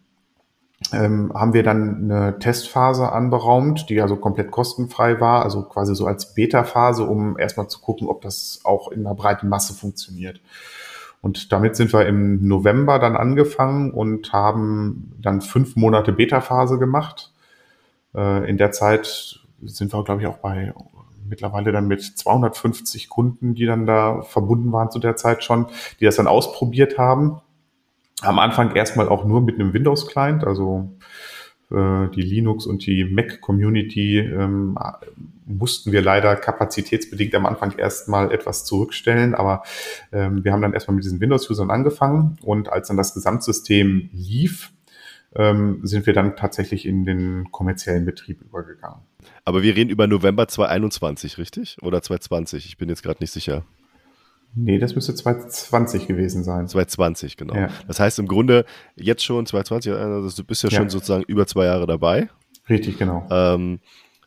ähm, haben wir dann eine Testphase anberaumt, die also komplett kostenfrei war, also quasi so als Beta-Phase, um erstmal zu gucken, ob das auch in einer breiten Masse funktioniert. Und damit sind wir im November dann angefangen und haben dann fünf Monate Beta-Phase gemacht. Äh, in der Zeit sind wir, glaube ich, auch bei mittlerweile dann mit 250 Kunden, die dann da verbunden waren zu der Zeit schon, die das dann ausprobiert haben. Am Anfang erstmal auch nur mit einem Windows-Client, also äh, die Linux und die Mac-Community ähm, mussten wir leider kapazitätsbedingt am Anfang erstmal etwas zurückstellen, aber ähm, wir haben dann erstmal mit diesen Windows-Usern angefangen und als dann das Gesamtsystem lief, ähm, sind wir dann tatsächlich in den kommerziellen Betrieb übergegangen. Aber wir reden über November 2021, richtig? Oder 2020? Ich bin jetzt gerade nicht sicher. Nee, das müsste 2020 gewesen sein. 2020, genau. Ja. Das heißt im Grunde jetzt schon 2020, also du bist ja, ja. schon sozusagen über zwei Jahre dabei. Richtig, genau. Ähm,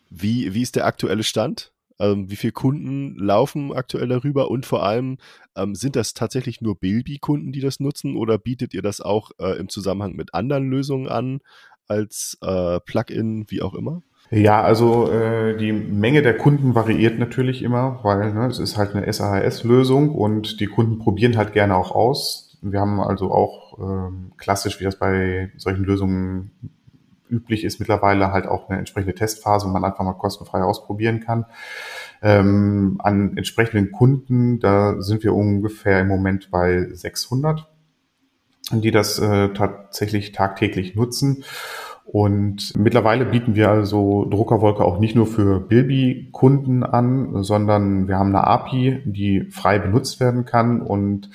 wie, wie ist der aktuelle Stand? Ähm, wie viele Kunden laufen aktuell darüber und vor allem ähm, sind das tatsächlich nur Bilby-Kunden, die das nutzen oder bietet ihr das auch äh, im Zusammenhang mit anderen Lösungen an als äh, Plugin, wie auch immer? Ja, also äh, die Menge der Kunden variiert natürlich immer, weil ne, es ist halt eine SAHS-Lösung und die Kunden probieren halt gerne auch aus. Wir haben also auch ähm, klassisch, wie das bei solchen Lösungen üblich ist, mittlerweile halt auch eine entsprechende Testphase, wo man einfach mal kostenfrei ausprobieren kann. Ähm, an entsprechenden Kunden, da sind wir ungefähr im Moment bei 600, die das äh, tatsächlich tagtäglich nutzen. Und mittlerweile bieten wir also Druckerwolke auch nicht nur für Bilby-Kunden an, sondern wir haben eine API, die frei benutzt werden kann und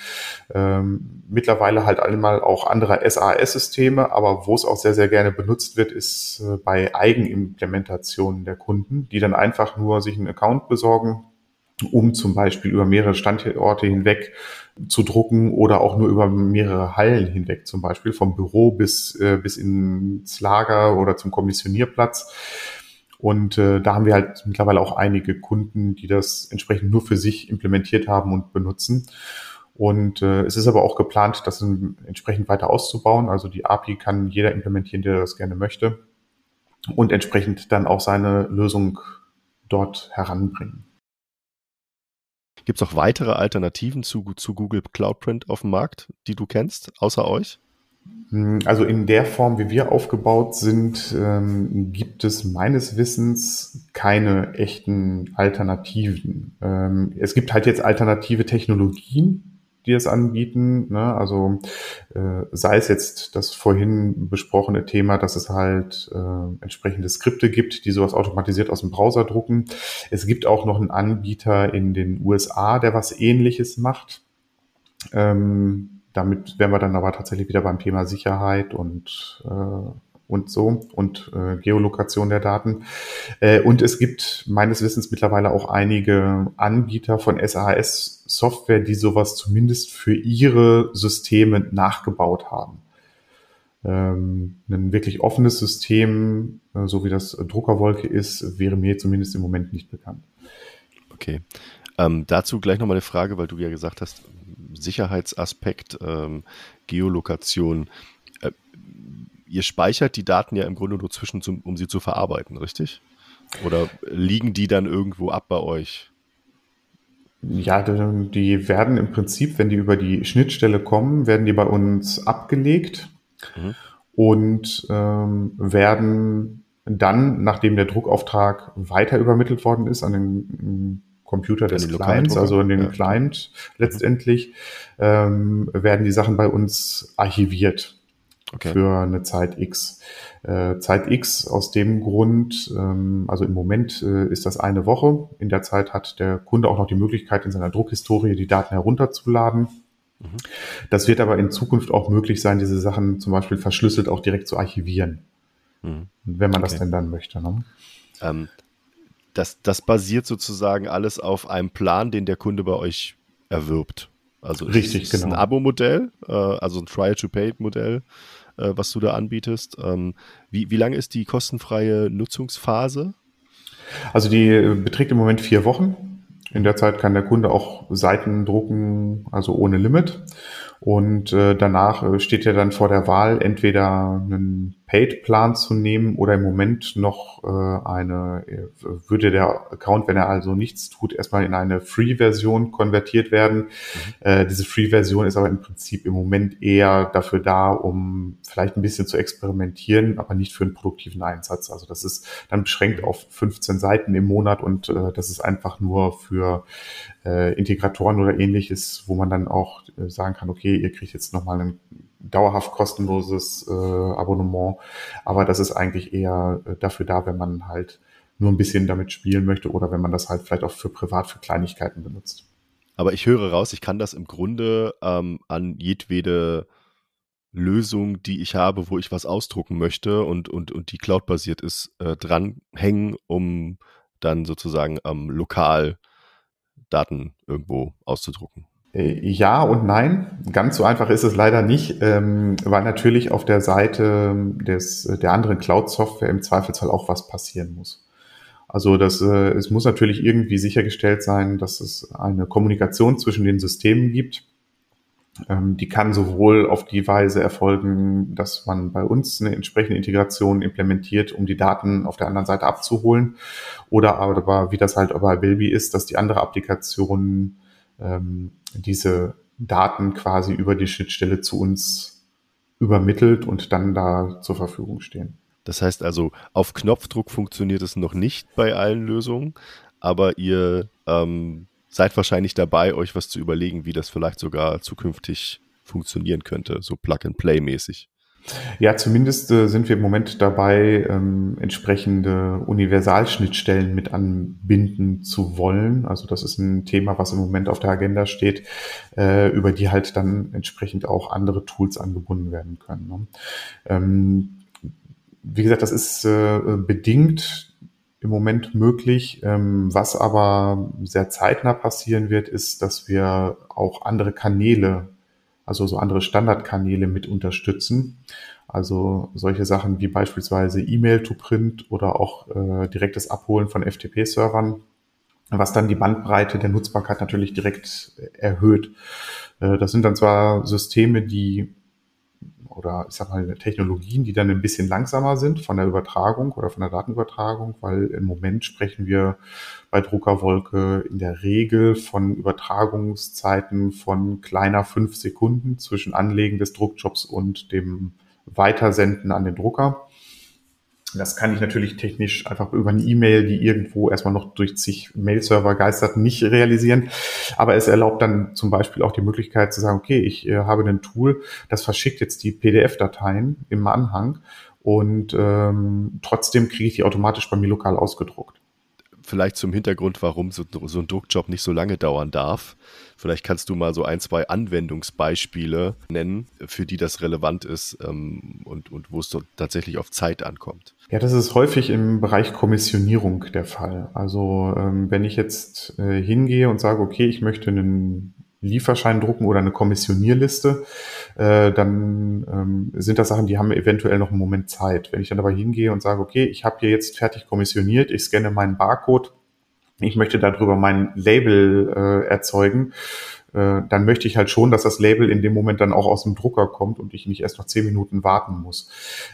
ähm, mittlerweile halt einmal auch andere SAS-Systeme, aber wo es auch sehr, sehr gerne benutzt wird, ist äh, bei Eigenimplementationen der Kunden, die dann einfach nur sich einen Account besorgen, um zum Beispiel über mehrere Standorte hinweg zu drucken oder auch nur über mehrere Hallen hinweg, zum Beispiel vom Büro bis, äh, bis ins Lager oder zum Kommissionierplatz. Und äh, da haben wir halt mittlerweile auch einige Kunden, die das entsprechend nur für sich implementiert haben und benutzen. Und äh, es ist aber auch geplant, das entsprechend weiter auszubauen. Also die API kann jeder implementieren, der das gerne möchte. Und entsprechend dann auch seine Lösung dort heranbringen. Gibt es auch weitere Alternativen zu, zu Google Cloud Print auf dem Markt, die du kennst, außer euch? Hm, also in der Form, wie wir aufgebaut sind, ähm, gibt es meines Wissens keine echten Alternativen. Ähm, es gibt halt jetzt alternative Technologien, die es anbieten. Ne? Also äh, sei es jetzt das vorhin besprochene Thema, dass es halt äh, entsprechende Skripte gibt, die sowas automatisiert aus dem Browser drucken. Es gibt auch noch einen Anbieter in den USA, der was ähnliches macht. Ähm, damit wären wir dann aber tatsächlich wieder beim Thema Sicherheit und äh, und so und äh, Geolokation der Daten. Äh, und es gibt meines Wissens mittlerweile auch einige Anbieter von SAS-Software, die sowas zumindest für ihre Systeme nachgebaut haben. Ähm, ein wirklich offenes System, äh, so wie das Druckerwolke ist, wäre mir zumindest im Moment nicht bekannt. Okay. Ähm, dazu gleich nochmal eine Frage, weil du ja gesagt hast, Sicherheitsaspekt, ähm, Geolokation. Äh, ihr speichert die Daten ja im Grunde nur zwischen, zum, um sie zu verarbeiten, richtig? Oder liegen die dann irgendwo ab bei euch? Ja, die werden im Prinzip, wenn die über die Schnittstelle kommen, werden die bei uns abgelegt mhm. und ähm, werden dann, nachdem der Druckauftrag weiter übermittelt worden ist an den Computer des Clients, also in den ja. Client letztendlich, ähm, werden die Sachen bei uns archiviert okay. für eine Zeit X. Äh, Zeit X aus dem Grund, ähm, also im Moment äh, ist das eine Woche. In der Zeit hat der Kunde auch noch die Möglichkeit, in seiner Druckhistorie die Daten herunterzuladen. Mhm. Das wird aber in Zukunft auch möglich sein, diese Sachen zum Beispiel verschlüsselt auch direkt zu archivieren. Mhm. Wenn man okay. das denn dann möchte. Ne? Ähm, das, das basiert sozusagen alles auf einem Plan, den der Kunde bei euch erwirbt. Also Richtig, ist, ist genau. ein Abo-Modell, äh, also ein Trial-to-Pay-Modell, äh, was du da anbietest. Ähm, wie, wie lange ist die kostenfreie Nutzungsphase? Also die äh, beträgt im Moment vier Wochen. In der Zeit kann der Kunde auch Seiten drucken, also ohne Limit. Und äh, danach äh, steht er dann vor der Wahl, entweder einen Paid-Plan zu nehmen oder im Moment noch äh, eine, äh, würde der Account, wenn er also nichts tut, erstmal in eine Free-Version konvertiert werden. Mhm. Äh, diese Free-Version ist aber im Prinzip im Moment eher dafür da, um vielleicht ein bisschen zu experimentieren, aber nicht für einen produktiven Einsatz. Also das ist dann beschränkt auf 15 Seiten im Monat und äh, das ist einfach nur für äh, Integratoren oder ähnliches, wo man dann auch äh, sagen kann, okay, ihr kriegt jetzt nochmal ein dauerhaft kostenloses äh, Abonnement, aber das ist eigentlich eher äh, dafür da, wenn man halt nur ein bisschen damit spielen möchte oder wenn man das halt vielleicht auch für privat, für Kleinigkeiten benutzt. Aber ich höre raus, ich kann das im Grunde ähm, an jedwede Lösung, die ich habe, wo ich was ausdrucken möchte und, und, und die cloud-basiert ist, äh, dranhängen, um dann sozusagen ähm, lokal Daten irgendwo auszudrucken? Äh, ja und nein. Ganz so einfach ist es leider nicht, ähm, weil natürlich auf der Seite des, der anderen Cloud-Software im Zweifelsfall auch was passieren muss. Also das, äh, es muss natürlich irgendwie sichergestellt sein, dass es eine Kommunikation zwischen den Systemen gibt ähm, die kann sowohl auf die Weise erfolgen, dass man bei uns eine entsprechende Integration implementiert, um die Daten auf der anderen Seite abzuholen, oder aber, wie das halt bei Bilby ist, dass die andere Applikation ähm, diese Daten quasi über die Schnittstelle zu uns übermittelt und dann da zur Verfügung stehen. Das heißt also, auf Knopfdruck funktioniert es noch nicht bei allen Lösungen, aber ihr ähm, seid wahrscheinlich dabei, euch was zu überlegen, wie das vielleicht sogar zukünftig funktionieren könnte, so Plug-and-Play-mäßig. Ja, zumindest äh, sind wir im Moment dabei, ähm, entsprechende Universalschnittstellen mit anbinden zu wollen. Also das ist ein Thema, was im Moment auf der Agenda steht, äh, über die halt dann entsprechend auch andere Tools angebunden werden können. Ne? Ähm, wie gesagt, das ist äh, bedingt im Moment möglich. Ähm, was aber sehr zeitnah passieren wird, ist, dass wir auch andere Kanäle, also so andere Standardkanäle mit unterstützen. Also solche Sachen wie beispielsweise E-Mail to Print oder auch äh, direktes Abholen von FTP-Servern, was dann die Bandbreite der Nutzbarkeit natürlich direkt erhöht. Äh, das sind dann zwar Systeme, die oder ich sag mal Technologien, die dann ein bisschen langsamer sind von der Übertragung oder von der Datenübertragung, weil im Moment sprechen wir bei Druckerwolke in der Regel von Übertragungszeiten von kleiner fünf Sekunden zwischen Anlegen des Druckjobs und dem Weitersenden an den Drucker. Das kann ich natürlich technisch einfach über eine E-Mail, die irgendwo erstmal noch durch zig Mail-Server geistert, nicht realisieren. Aber es erlaubt dann zum Beispiel auch die Möglichkeit zu sagen, okay, ich äh, habe ein Tool, das verschickt jetzt die PDF-Dateien im Anhang und ähm, trotzdem kriege ich die automatisch bei mir lokal ausgedruckt vielleicht zum Hintergrund, warum so, so, ein Druckjob nicht so lange dauern darf. Vielleicht kannst du mal so ein, zwei Anwendungsbeispiele nennen, für die das relevant ist ähm, und, und wo es tatsächlich auf Zeit ankommt. Ja, das ist häufig im Bereich Kommissionierung der Fall. Also ähm, wenn ich jetzt äh, hingehe und sage, okay, ich möchte einen Lieferschein drucken oder eine Kommissionierliste, äh, dann ähm, sind das Sachen, die haben eventuell noch einen Moment Zeit. Wenn ich dann aber hingehe und sage, okay, ich habe hier jetzt fertig kommissioniert, ich scanne meinen Barcode ich möchte darüber mein Label äh, erzeugen, äh, dann möchte ich halt schon, dass das Label in dem Moment dann auch aus dem Drucker kommt und ich nicht erst noch zehn Minuten warten muss.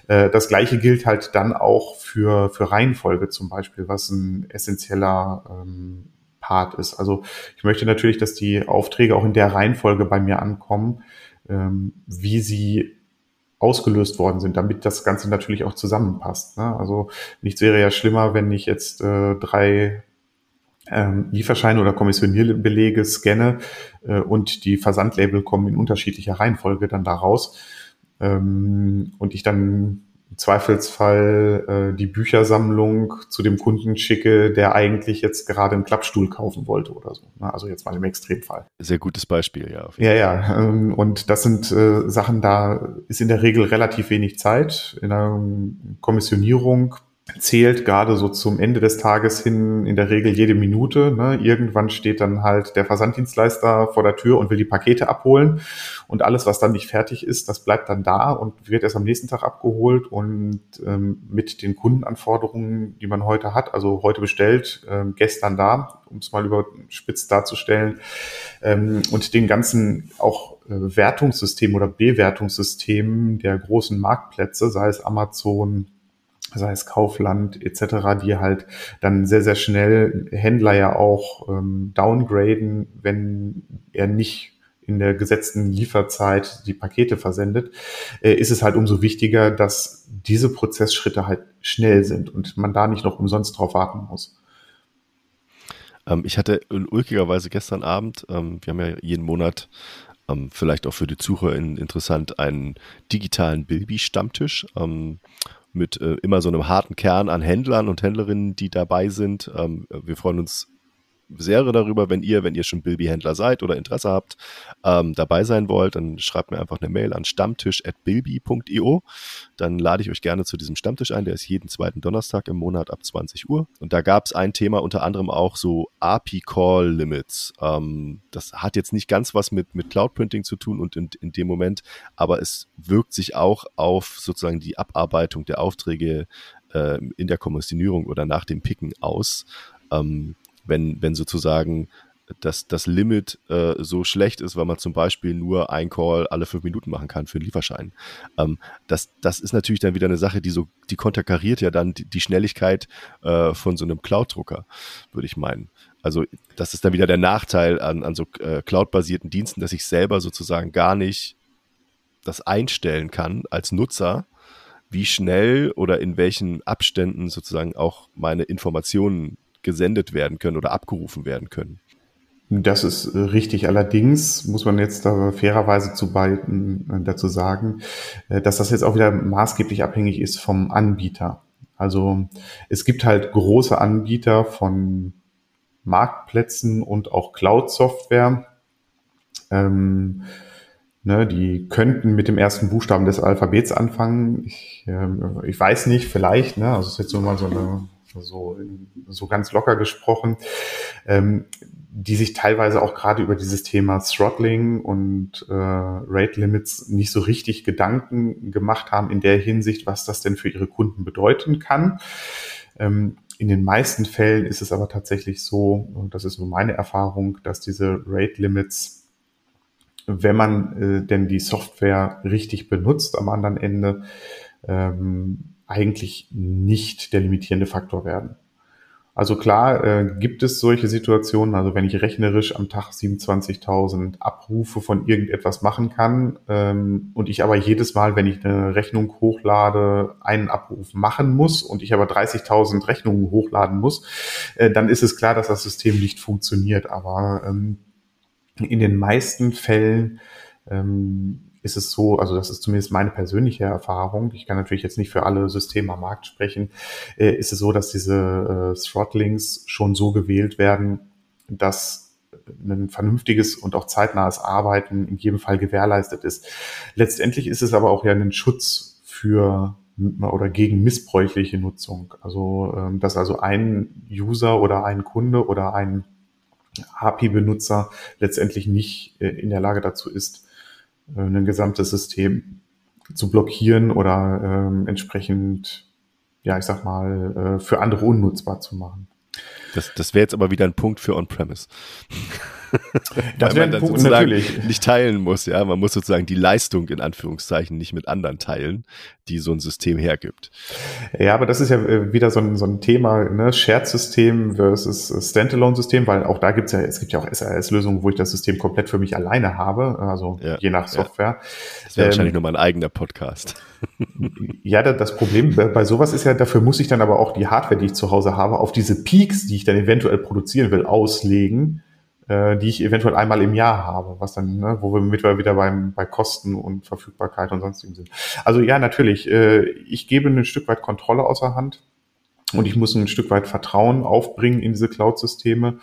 Äh, das gleiche gilt halt dann auch für, für Reihenfolge zum Beispiel, was ein essentieller ähm, Part ist. Also ich möchte natürlich, dass die Aufträge auch in der Reihenfolge bei mir ankommen, ähm, wie sie ausgelöst worden sind, damit das Ganze natürlich auch zusammenpasst. Ne? Also nichts wäre ja schlimmer, wenn ich jetzt äh, drei ähm, Lieferscheine oder Kommissionierbelege scanne äh, und die Versandlabel kommen in unterschiedlicher Reihenfolge dann daraus ähm, und ich dann im Zweifelsfall äh, die Büchersammlung zu dem Kunden schicke, der eigentlich jetzt gerade einen Klappstuhl kaufen wollte oder so. Ne? Also jetzt mal im Extremfall. Sehr gutes Beispiel, ja. Ja, ja. Ähm, und das sind äh, Sachen, da ist in der Regel relativ wenig Zeit. In der Kommissionierung zählt gerade so zum Ende des Tages hin in der Regel jede Minute. Ne? Irgendwann steht dann halt der Versanddienstleister vor der Tür und will die Pakete abholen. Und alles, was dann nicht fertig ist, das bleibt dann da und wird erst am nächsten Tag abgeholt. Und ähm, mit den Kundenanforderungen, die man heute hat, also heute bestellt, ähm, gestern da, um es mal überspitzt darzustellen, ähm, und den ganzen auch äh, Wertungssystem oder Bewertungssystem der großen Marktplätze, sei es Amazon, sei es Kaufland etc., die halt dann sehr, sehr schnell Händler ja auch ähm, downgraden, wenn er nicht in der gesetzten Lieferzeit die Pakete versendet, äh, ist es halt umso wichtiger, dass diese Prozessschritte halt schnell sind und man da nicht noch umsonst drauf warten muss. Ähm, ich hatte ulkigerweise gestern Abend, ähm, wir haben ja jeden Monat ähm, vielleicht auch für die Zuhörer interessant, einen digitalen Bilby-Stammtisch. Mit äh, immer so einem harten Kern an Händlern und Händlerinnen, die dabei sind. Ähm, wir freuen uns sehr darüber, wenn ihr, wenn ihr schon Bilby-Händler seid oder Interesse habt, ähm, dabei sein wollt, dann schreibt mir einfach eine Mail an stammtisch.bilby.io. Dann lade ich euch gerne zu diesem Stammtisch ein. Der ist jeden zweiten Donnerstag im Monat ab 20 Uhr. Und da gab es ein Thema, unter anderem auch so API-Call-Limits. Ähm, das hat jetzt nicht ganz was mit, mit Cloud-Printing zu tun und in, in dem Moment, aber es wirkt sich auch auf sozusagen die Abarbeitung der Aufträge äh, in der Kommissionierung oder nach dem Picken aus. Ähm, wenn, wenn sozusagen das, das Limit äh, so schlecht ist, weil man zum Beispiel nur ein Call alle fünf Minuten machen kann für einen Lieferschein. Ähm, das, das ist natürlich dann wieder eine Sache, die so, die konterkariert ja dann die, die Schnelligkeit äh, von so einem Cloud-Drucker, würde ich meinen. Also das ist dann wieder der Nachteil an, an so äh, Cloud-basierten Diensten, dass ich selber sozusagen gar nicht das einstellen kann als Nutzer, wie schnell oder in welchen Abständen sozusagen auch meine Informationen gesendet werden können oder abgerufen werden können. Das ist richtig. Allerdings muss man jetzt da fairerweise zu beiden äh, dazu sagen, äh, dass das jetzt auch wieder maßgeblich abhängig ist vom Anbieter. Also es gibt halt große Anbieter von Marktplätzen und auch Cloud-Software. Ähm, ne, die könnten mit dem ersten Buchstaben des Alphabets anfangen. Ich, äh, ich weiß nicht, vielleicht. Ne, also es ist jetzt nur mal so eine so, so ganz locker gesprochen, ähm, die sich teilweise auch gerade über dieses Thema Throttling und äh, Rate Limits nicht so richtig Gedanken gemacht haben in der Hinsicht, was das denn für ihre Kunden bedeuten kann. Ähm, in den meisten Fällen ist es aber tatsächlich so, und das ist nur meine Erfahrung, dass diese Rate Limits, wenn man äh, denn die Software richtig benutzt am anderen Ende, ähm, eigentlich nicht der limitierende Faktor werden. Also klar äh, gibt es solche Situationen, also wenn ich rechnerisch am Tag 27.000 Abrufe von irgendetwas machen kann ähm, und ich aber jedes Mal, wenn ich eine Rechnung hochlade, einen Abruf machen muss und ich aber 30.000 Rechnungen hochladen muss, äh, dann ist es klar, dass das System nicht funktioniert. Aber ähm, in den meisten Fällen ähm, ist es so, also das ist zumindest meine persönliche Erfahrung, ich kann natürlich jetzt nicht für alle Systeme am Markt sprechen, äh, ist es so, dass diese äh, Throttlings schon so gewählt werden, dass ein vernünftiges und auch zeitnahes Arbeiten in jedem Fall gewährleistet ist. Letztendlich ist es aber auch ja ein Schutz für oder gegen missbräuchliche Nutzung. Also, ähm, dass also ein User oder ein Kunde oder ein API-Benutzer letztendlich nicht äh, in der Lage dazu ist, äh, ein gesamtes System zu blockieren oder ähm, entsprechend, ja, ich sag mal, äh, für andere unnutzbar zu machen. Das, das wäre jetzt aber wieder ein Punkt für On-Premise. Das wäre ein Punkt natürlich. nicht teilen muss, ja. Man muss sozusagen die Leistung in Anführungszeichen nicht mit anderen teilen, die so ein System hergibt. Ja, aber das ist ja äh, wieder so ein, so ein Thema, ne? Shared-System versus Standalone-System, weil auch da gibt's ja, es gibt ja auch SAS-Lösungen, wo ich das System komplett für mich alleine habe, also ja, je nach Software. Ja. Das wäre ähm, wahrscheinlich nur mein eigener Podcast. Ja, das Problem bei sowas ist ja, dafür muss ich dann aber auch die Hardware, die ich zu Hause habe, auf diese Peaks, die ich dann eventuell produzieren will, auslegen äh, die ich eventuell einmal im Jahr habe, was dann, ne, wo wir mittlerweile wieder beim, bei Kosten und Verfügbarkeit und sonstigen sind. Also ja, natürlich, äh, ich gebe ein Stück weit Kontrolle außer Hand und ich muss ein Stück weit Vertrauen aufbringen in diese Cloud-Systeme.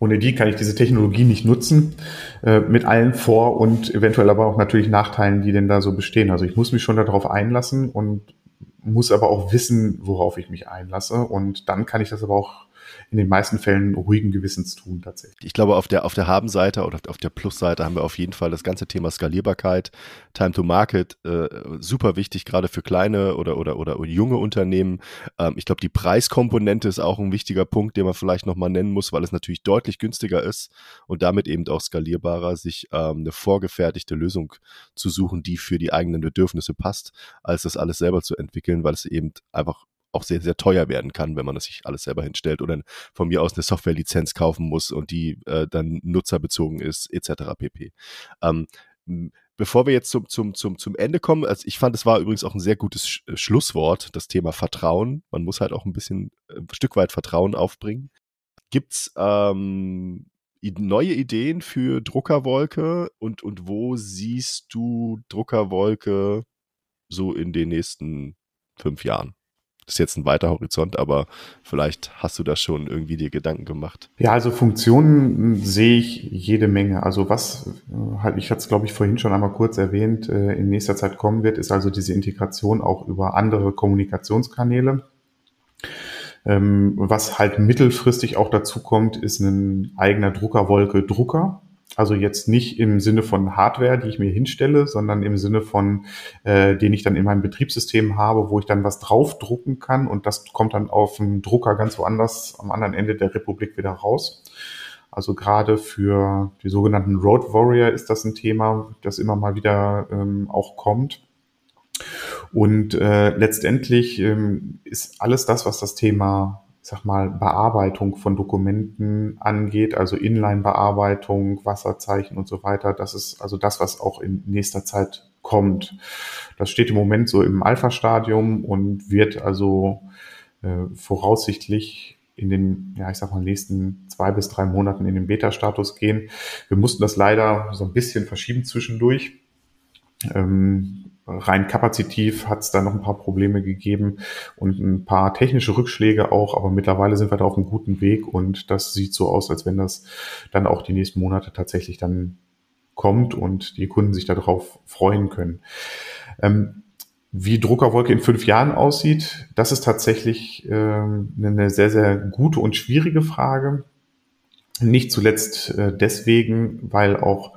Ohne die kann ich diese Technologie nicht nutzen, äh, mit allen Vor- und eventuell aber auch natürlich Nachteilen, die denn da so bestehen. Also ich muss mich schon darauf einlassen und muss aber auch wissen, worauf ich mich einlasse. Und dann kann ich das aber auch in den meisten Fällen ruhigen Gewissens tun tatsächlich. Ich glaube, auf der, auf der Haben-Seite oder auf der Plus-Seite haben wir auf jeden Fall das ganze Thema Skalierbarkeit, Time to Market, äh, super wichtig, gerade für kleine oder, oder, oder junge Unternehmen. Ähm, ich glaube, die Preiskomponente ist auch ein wichtiger Punkt, den man vielleicht nochmal nennen muss, weil es natürlich deutlich günstiger ist und damit eben auch skalierbarer, sich ähm, eine vorgefertigte Lösung zu suchen, die für die eigenen Bedürfnisse passt, als das alles selber zu entwickeln, weil es eben einfach auch sehr, sehr teuer werden kann, wenn man das sich alles selber hinstellt oder von mir aus eine Softwarelizenz kaufen muss und die äh, dann nutzerbezogen ist, etc. pp. Ähm, bevor wir jetzt zum, zum, zum, zum Ende kommen, also ich fand, es war übrigens auch ein sehr gutes Sch äh, Schlusswort, das Thema Vertrauen. Man muss halt auch ein bisschen, äh, ein Stück weit Vertrauen aufbringen. Gibt's ähm, neue Ideen für Druckerwolke und, und wo siehst du Druckerwolke so in den nächsten fünf Jahren? Das ist jetzt ein weiter Horizont, aber vielleicht hast du da schon irgendwie dir Gedanken gemacht. Ja, also Funktionen sehe ich jede Menge. Also was äh, halt, ich hatte es glaube ich vorhin schon einmal kurz erwähnt, äh, in nächster Zeit kommen wird, ist also diese Integration auch über andere Kommunikationskanäle. Ähm, was halt mittelfristig auch dazu kommt, ist ein eigener Druckerwolke Drucker. Also jetzt nicht im Sinne von Hardware, die ich mir hinstelle, sondern im Sinne von, äh, den ich dann in meinem Betriebssystem habe, wo ich dann was draufdrucken kann und das kommt dann auf dem Drucker ganz woanders am anderen Ende der Republik wieder raus. Also gerade für die sogenannten Road Warrior ist das ein Thema, das immer mal wieder ähm, auch kommt. Und äh, letztendlich ähm, ist alles das, was das Thema sag mal, Bearbeitung von Dokumenten angeht, also Inline-Bearbeitung, Wasserzeichen und so weiter. Das ist also das, was auch in nächster Zeit kommt. Das steht im Moment so im Alpha-Stadium und wird also äh, voraussichtlich in den, ja, ich sag mal, nächsten zwei bis drei Monaten in den Beta-Status gehen. Wir mussten das leider so ein bisschen verschieben zwischendurch. Ähm, rein kapazitiv hat es da noch ein paar Probleme gegeben und ein paar technische Rückschläge auch, aber mittlerweile sind wir da auf einem guten Weg und das sieht so aus, als wenn das dann auch die nächsten Monate tatsächlich dann kommt und die Kunden sich darauf freuen können. Ähm, wie Druckerwolke in fünf Jahren aussieht, das ist tatsächlich äh, eine sehr, sehr gute und schwierige Frage. Nicht zuletzt äh, deswegen, weil auch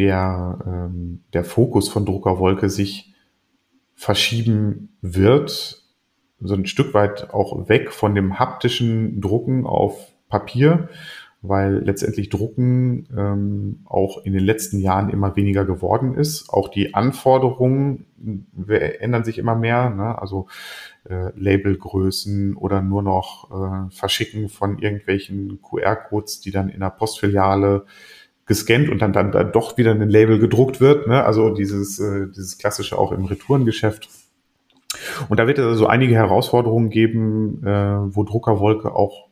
der, ähm, der Fokus von Druckerwolke sich verschieben wird, so ein Stück weit auch weg von dem haptischen Drucken auf Papier, weil letztendlich Drucken ähm, auch in den letzten Jahren immer weniger geworden ist. Auch die Anforderungen ändern sich immer mehr, ne? also äh, Labelgrößen oder nur noch äh, Verschicken von irgendwelchen QR-Codes, die dann in der Postfiliale gescannt und dann, dann, dann doch wieder ein Label gedruckt wird. Ne? Also dieses, äh, dieses klassische auch im Retourengeschäft. Und da wird es also einige Herausforderungen geben, äh, wo Druckerwolke auch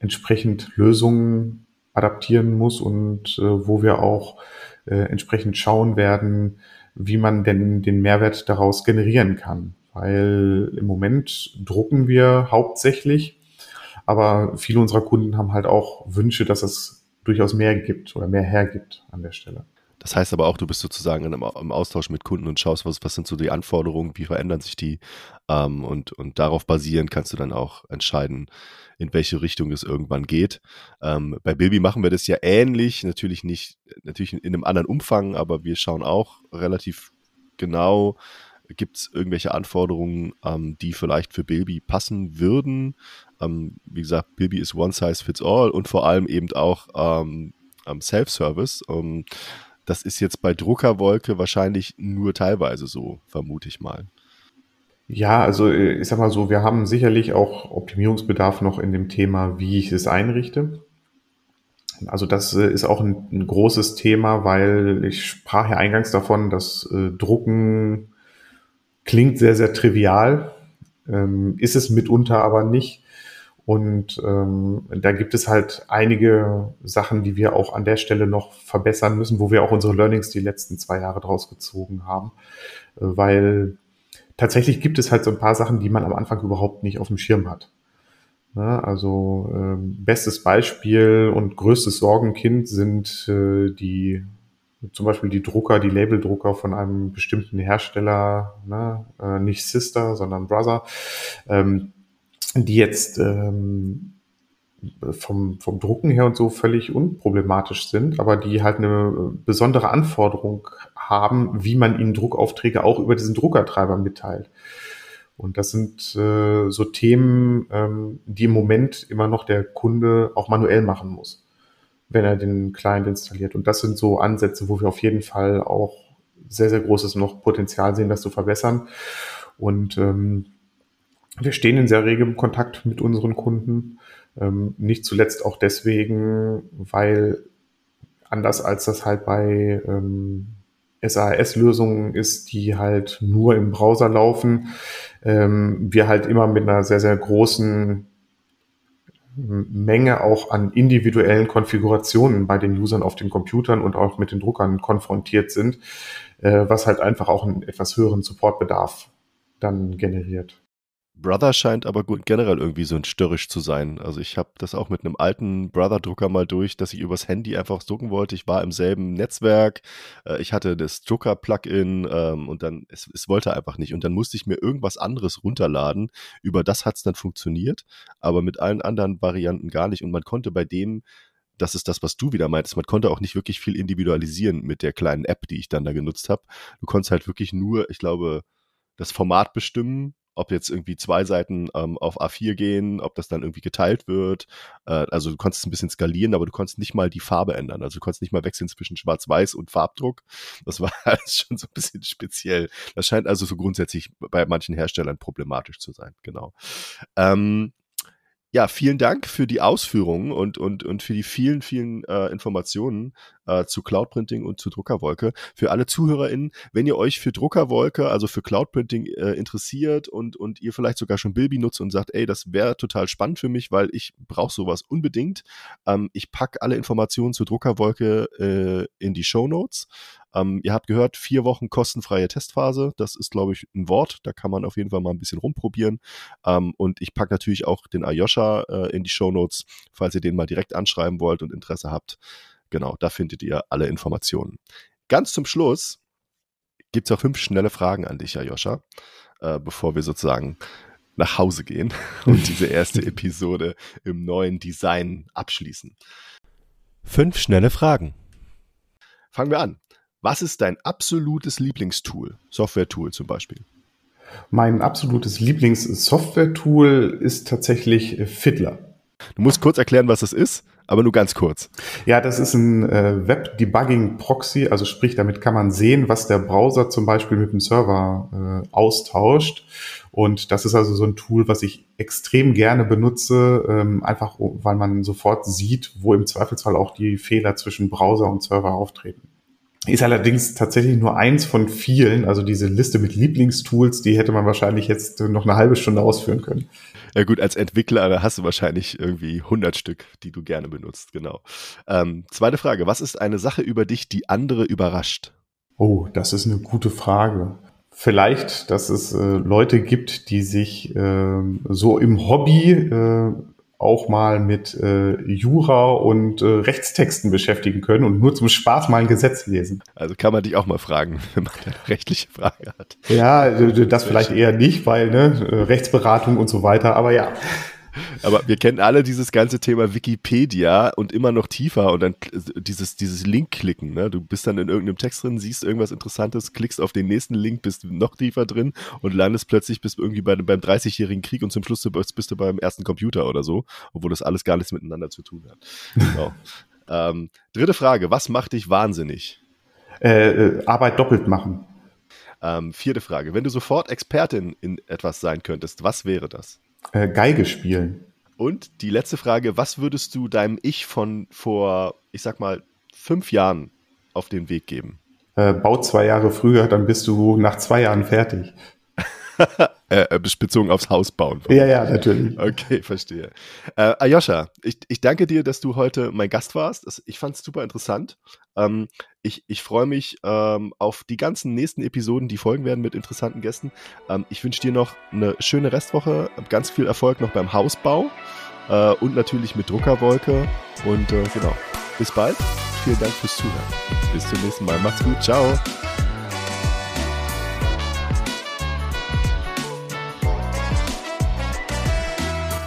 entsprechend Lösungen adaptieren muss und äh, wo wir auch äh, entsprechend schauen werden, wie man denn den Mehrwert daraus generieren kann. Weil im Moment drucken wir hauptsächlich, aber viele unserer Kunden haben halt auch Wünsche, dass es durchaus mehr gibt oder mehr hergibt an der Stelle. Das heißt aber auch, du bist sozusagen im, Austausch mit Kunden und schaust, was, was sind so die Anforderungen, wie verändern sich die ähm, und, und darauf basierend kannst du dann auch entscheiden, in welche Richtung es irgendwann geht. Ähm, bei Bilby machen wir das ja ähnlich, natürlich nicht, natürlich in einem anderen Umfang, aber wir schauen auch relativ genau, Gibt es irgendwelche Anforderungen, ähm, die vielleicht für Bilby passen würden? Ähm, wie gesagt, Bilby ist One Size Fits All und vor allem eben auch ähm, Self-Service. Ähm, das ist jetzt bei Druckerwolke wahrscheinlich nur teilweise so, vermute ich mal. Ja, also äh, ich sag mal so, wir haben sicherlich auch Optimierungsbedarf noch in dem Thema, wie ich es einrichte. Also das äh, ist auch ein, ein großes Thema, weil ich sprach ja eingangs davon, dass äh, Drucken klingt sehr, sehr trivial, ähm, ist es mitunter aber nicht. Und ähm, da gibt es halt einige Sachen, die wir auch an der Stelle noch verbessern müssen, wo wir auch unsere Learnings die letzten zwei Jahre draus gezogen haben. Äh, weil tatsächlich gibt es halt so ein paar Sachen, die man am Anfang überhaupt nicht auf dem Schirm hat. Ja, also ähm, bestes Beispiel und größtes Sorgenkind sind äh, die zum Beispiel die Drucker, die Labeldrucker von einem bestimmten Hersteller, ne, äh, nicht Sister, sondern Brother, ähm, die jetzt ähm, vom, vom Drucken her und so völlig unproblematisch sind, aber die halt eine besondere Anforderung haben, wie man ihnen Druckaufträge auch über diesen Druckertreiber mitteilt. Und das sind äh, so Themen, ähm, die im Moment immer noch der Kunde auch manuell machen muss, wenn er den Client installiert. Und das sind so Ansätze, wo wir auf jeden Fall auch sehr, sehr großes noch Potenzial sehen, das zu verbessern. Und ähm, wir stehen in sehr regem Kontakt mit unseren Kunden. Ähm, nicht zuletzt auch deswegen, weil anders als das halt bei ähm, SAS-Lösungen ist, die halt nur im Browser laufen, ähm, wir halt immer mit einer sehr, sehr großen Menge auch an individuellen Konfigurationen bei den Usern auf den Computern und auch mit den Druckern konfrontiert sind, äh, was halt einfach auch einen etwas höheren Supportbedarf dann generiert. Brother scheint aber gut generell irgendwie so ein störrisch zu sein. Also ich habe das auch mit einem alten Brother-Drucker mal durch, dass ich übers Handy einfach drucken wollte. Ich war im selben Netzwerk, äh, ich hatte das Drucker-Plugin ähm, und dann, es, es wollte einfach nicht. Und dann musste ich mir irgendwas anderes runterladen. Über das hat es dann funktioniert, aber mit allen anderen Varianten gar nicht. Und man konnte bei dem das ist das, was du wieder meintest. Man konnte auch nicht wirklich viel individualisieren mit der kleinen App, die ich dann da genutzt habe. Du konntest halt wirklich nur, ich glaube, das Format bestimmen ob jetzt irgendwie zwei Seiten ähm, auf A4 gehen, ob das dann irgendwie geteilt wird. Äh, also du konntest ein bisschen skalieren, aber du konntest nicht mal die Farbe ändern. Also du konntest nicht mal wechseln zwischen Schwarz-Weiß und Farbdruck. Das war schon so ein bisschen speziell. Das scheint also so grundsätzlich bei manchen Herstellern problematisch zu sein. Genau. Ähm, ja, vielen Dank für die Ausführungen und, und, und für die vielen, vielen äh, Informationen äh, zu Cloudprinting und zu Druckerwolke. Für alle ZuhörerInnen, wenn ihr euch für Druckerwolke, also für Cloudprinting äh, interessiert und, und ihr vielleicht sogar schon Bilby nutzt und sagt, ey, das wäre total spannend für mich, weil ich brauche sowas unbedingt. Ähm, ich packe alle Informationen zu Druckerwolke äh, in die Show Notes. Ähm, ihr habt gehört, vier Wochen kostenfreie Testphase. Das ist, glaube ich, ein Wort. Da kann man auf jeden Fall mal ein bisschen rumprobieren. Ähm, und ich packe natürlich auch den Ayosha äh, in die Show Notes, falls ihr den mal direkt anschreiben wollt und Interesse habt. Genau, da findet ihr alle Informationen. Ganz zum Schluss gibt es auch fünf schnelle Fragen an dich, Ayosha, äh, bevor wir sozusagen nach Hause gehen und diese erste Episode im neuen Design abschließen. Fünf schnelle Fragen. Fangen wir an. Was ist dein absolutes Lieblingstool? Software-Tool zum Beispiel. Mein absolutes Lieblings-Software-Tool ist tatsächlich Fiddler. Du musst kurz erklären, was das ist, aber nur ganz kurz. Ja, das ist ein äh, Web-Debugging-Proxy, also sprich, damit kann man sehen, was der Browser zum Beispiel mit dem Server äh, austauscht. Und das ist also so ein Tool, was ich extrem gerne benutze, ähm, einfach weil man sofort sieht, wo im Zweifelsfall auch die Fehler zwischen Browser und Server auftreten. Ist allerdings tatsächlich nur eins von vielen. Also diese Liste mit Lieblingstools, die hätte man wahrscheinlich jetzt noch eine halbe Stunde ausführen können. Ja gut, als Entwickler hast du wahrscheinlich irgendwie 100 Stück, die du gerne benutzt, genau. Ähm, zweite Frage, was ist eine Sache über dich, die andere überrascht? Oh, das ist eine gute Frage. Vielleicht, dass es äh, Leute gibt, die sich äh, so im Hobby äh, auch mal mit äh, Jura und äh, Rechtstexten beschäftigen können und nur zum Spaß mal ein Gesetz lesen. Also kann man dich auch mal fragen, wenn man eine rechtliche Frage hat. Ja, das vielleicht eher nicht, weil ne, Rechtsberatung und so weiter, aber ja. Aber wir kennen alle dieses ganze Thema Wikipedia und immer noch tiefer und dann dieses, dieses Link-Klicken. Ne? Du bist dann in irgendeinem Text drin, siehst irgendwas Interessantes, klickst auf den nächsten Link, bist noch tiefer drin und landest plötzlich bist irgendwie bei, beim 30-jährigen Krieg und zum Schluss bist du beim ersten Computer oder so, obwohl das alles gar nichts miteinander zu tun hat. Genau. ähm, dritte Frage, was macht dich wahnsinnig? Äh, äh, Arbeit doppelt machen. Ähm, vierte Frage, wenn du sofort Expertin in etwas sein könntest, was wäre das? Äh, Geige spielen. Und die letzte Frage, was würdest du deinem Ich von vor, ich sag mal, fünf Jahren auf den Weg geben? Äh, bau zwei Jahre früher, dann bist du nach zwei Jahren fertig. Äh, äh, bezogen aufs Haus bauen. Ja, ja, natürlich. Okay, verstehe. Äh, Ayosha, ich, ich danke dir, dass du heute mein Gast warst. Ich fand es super interessant. Ähm, ich ich freue mich ähm, auf die ganzen nächsten Episoden, die folgen werden mit interessanten Gästen. Ähm, ich wünsche dir noch eine schöne Restwoche, ganz viel Erfolg noch beim Hausbau äh, und natürlich mit Druckerwolke. Und äh, genau, bis bald. Vielen Dank fürs Zuhören. Bis zum nächsten Mal. Macht's gut. Ciao.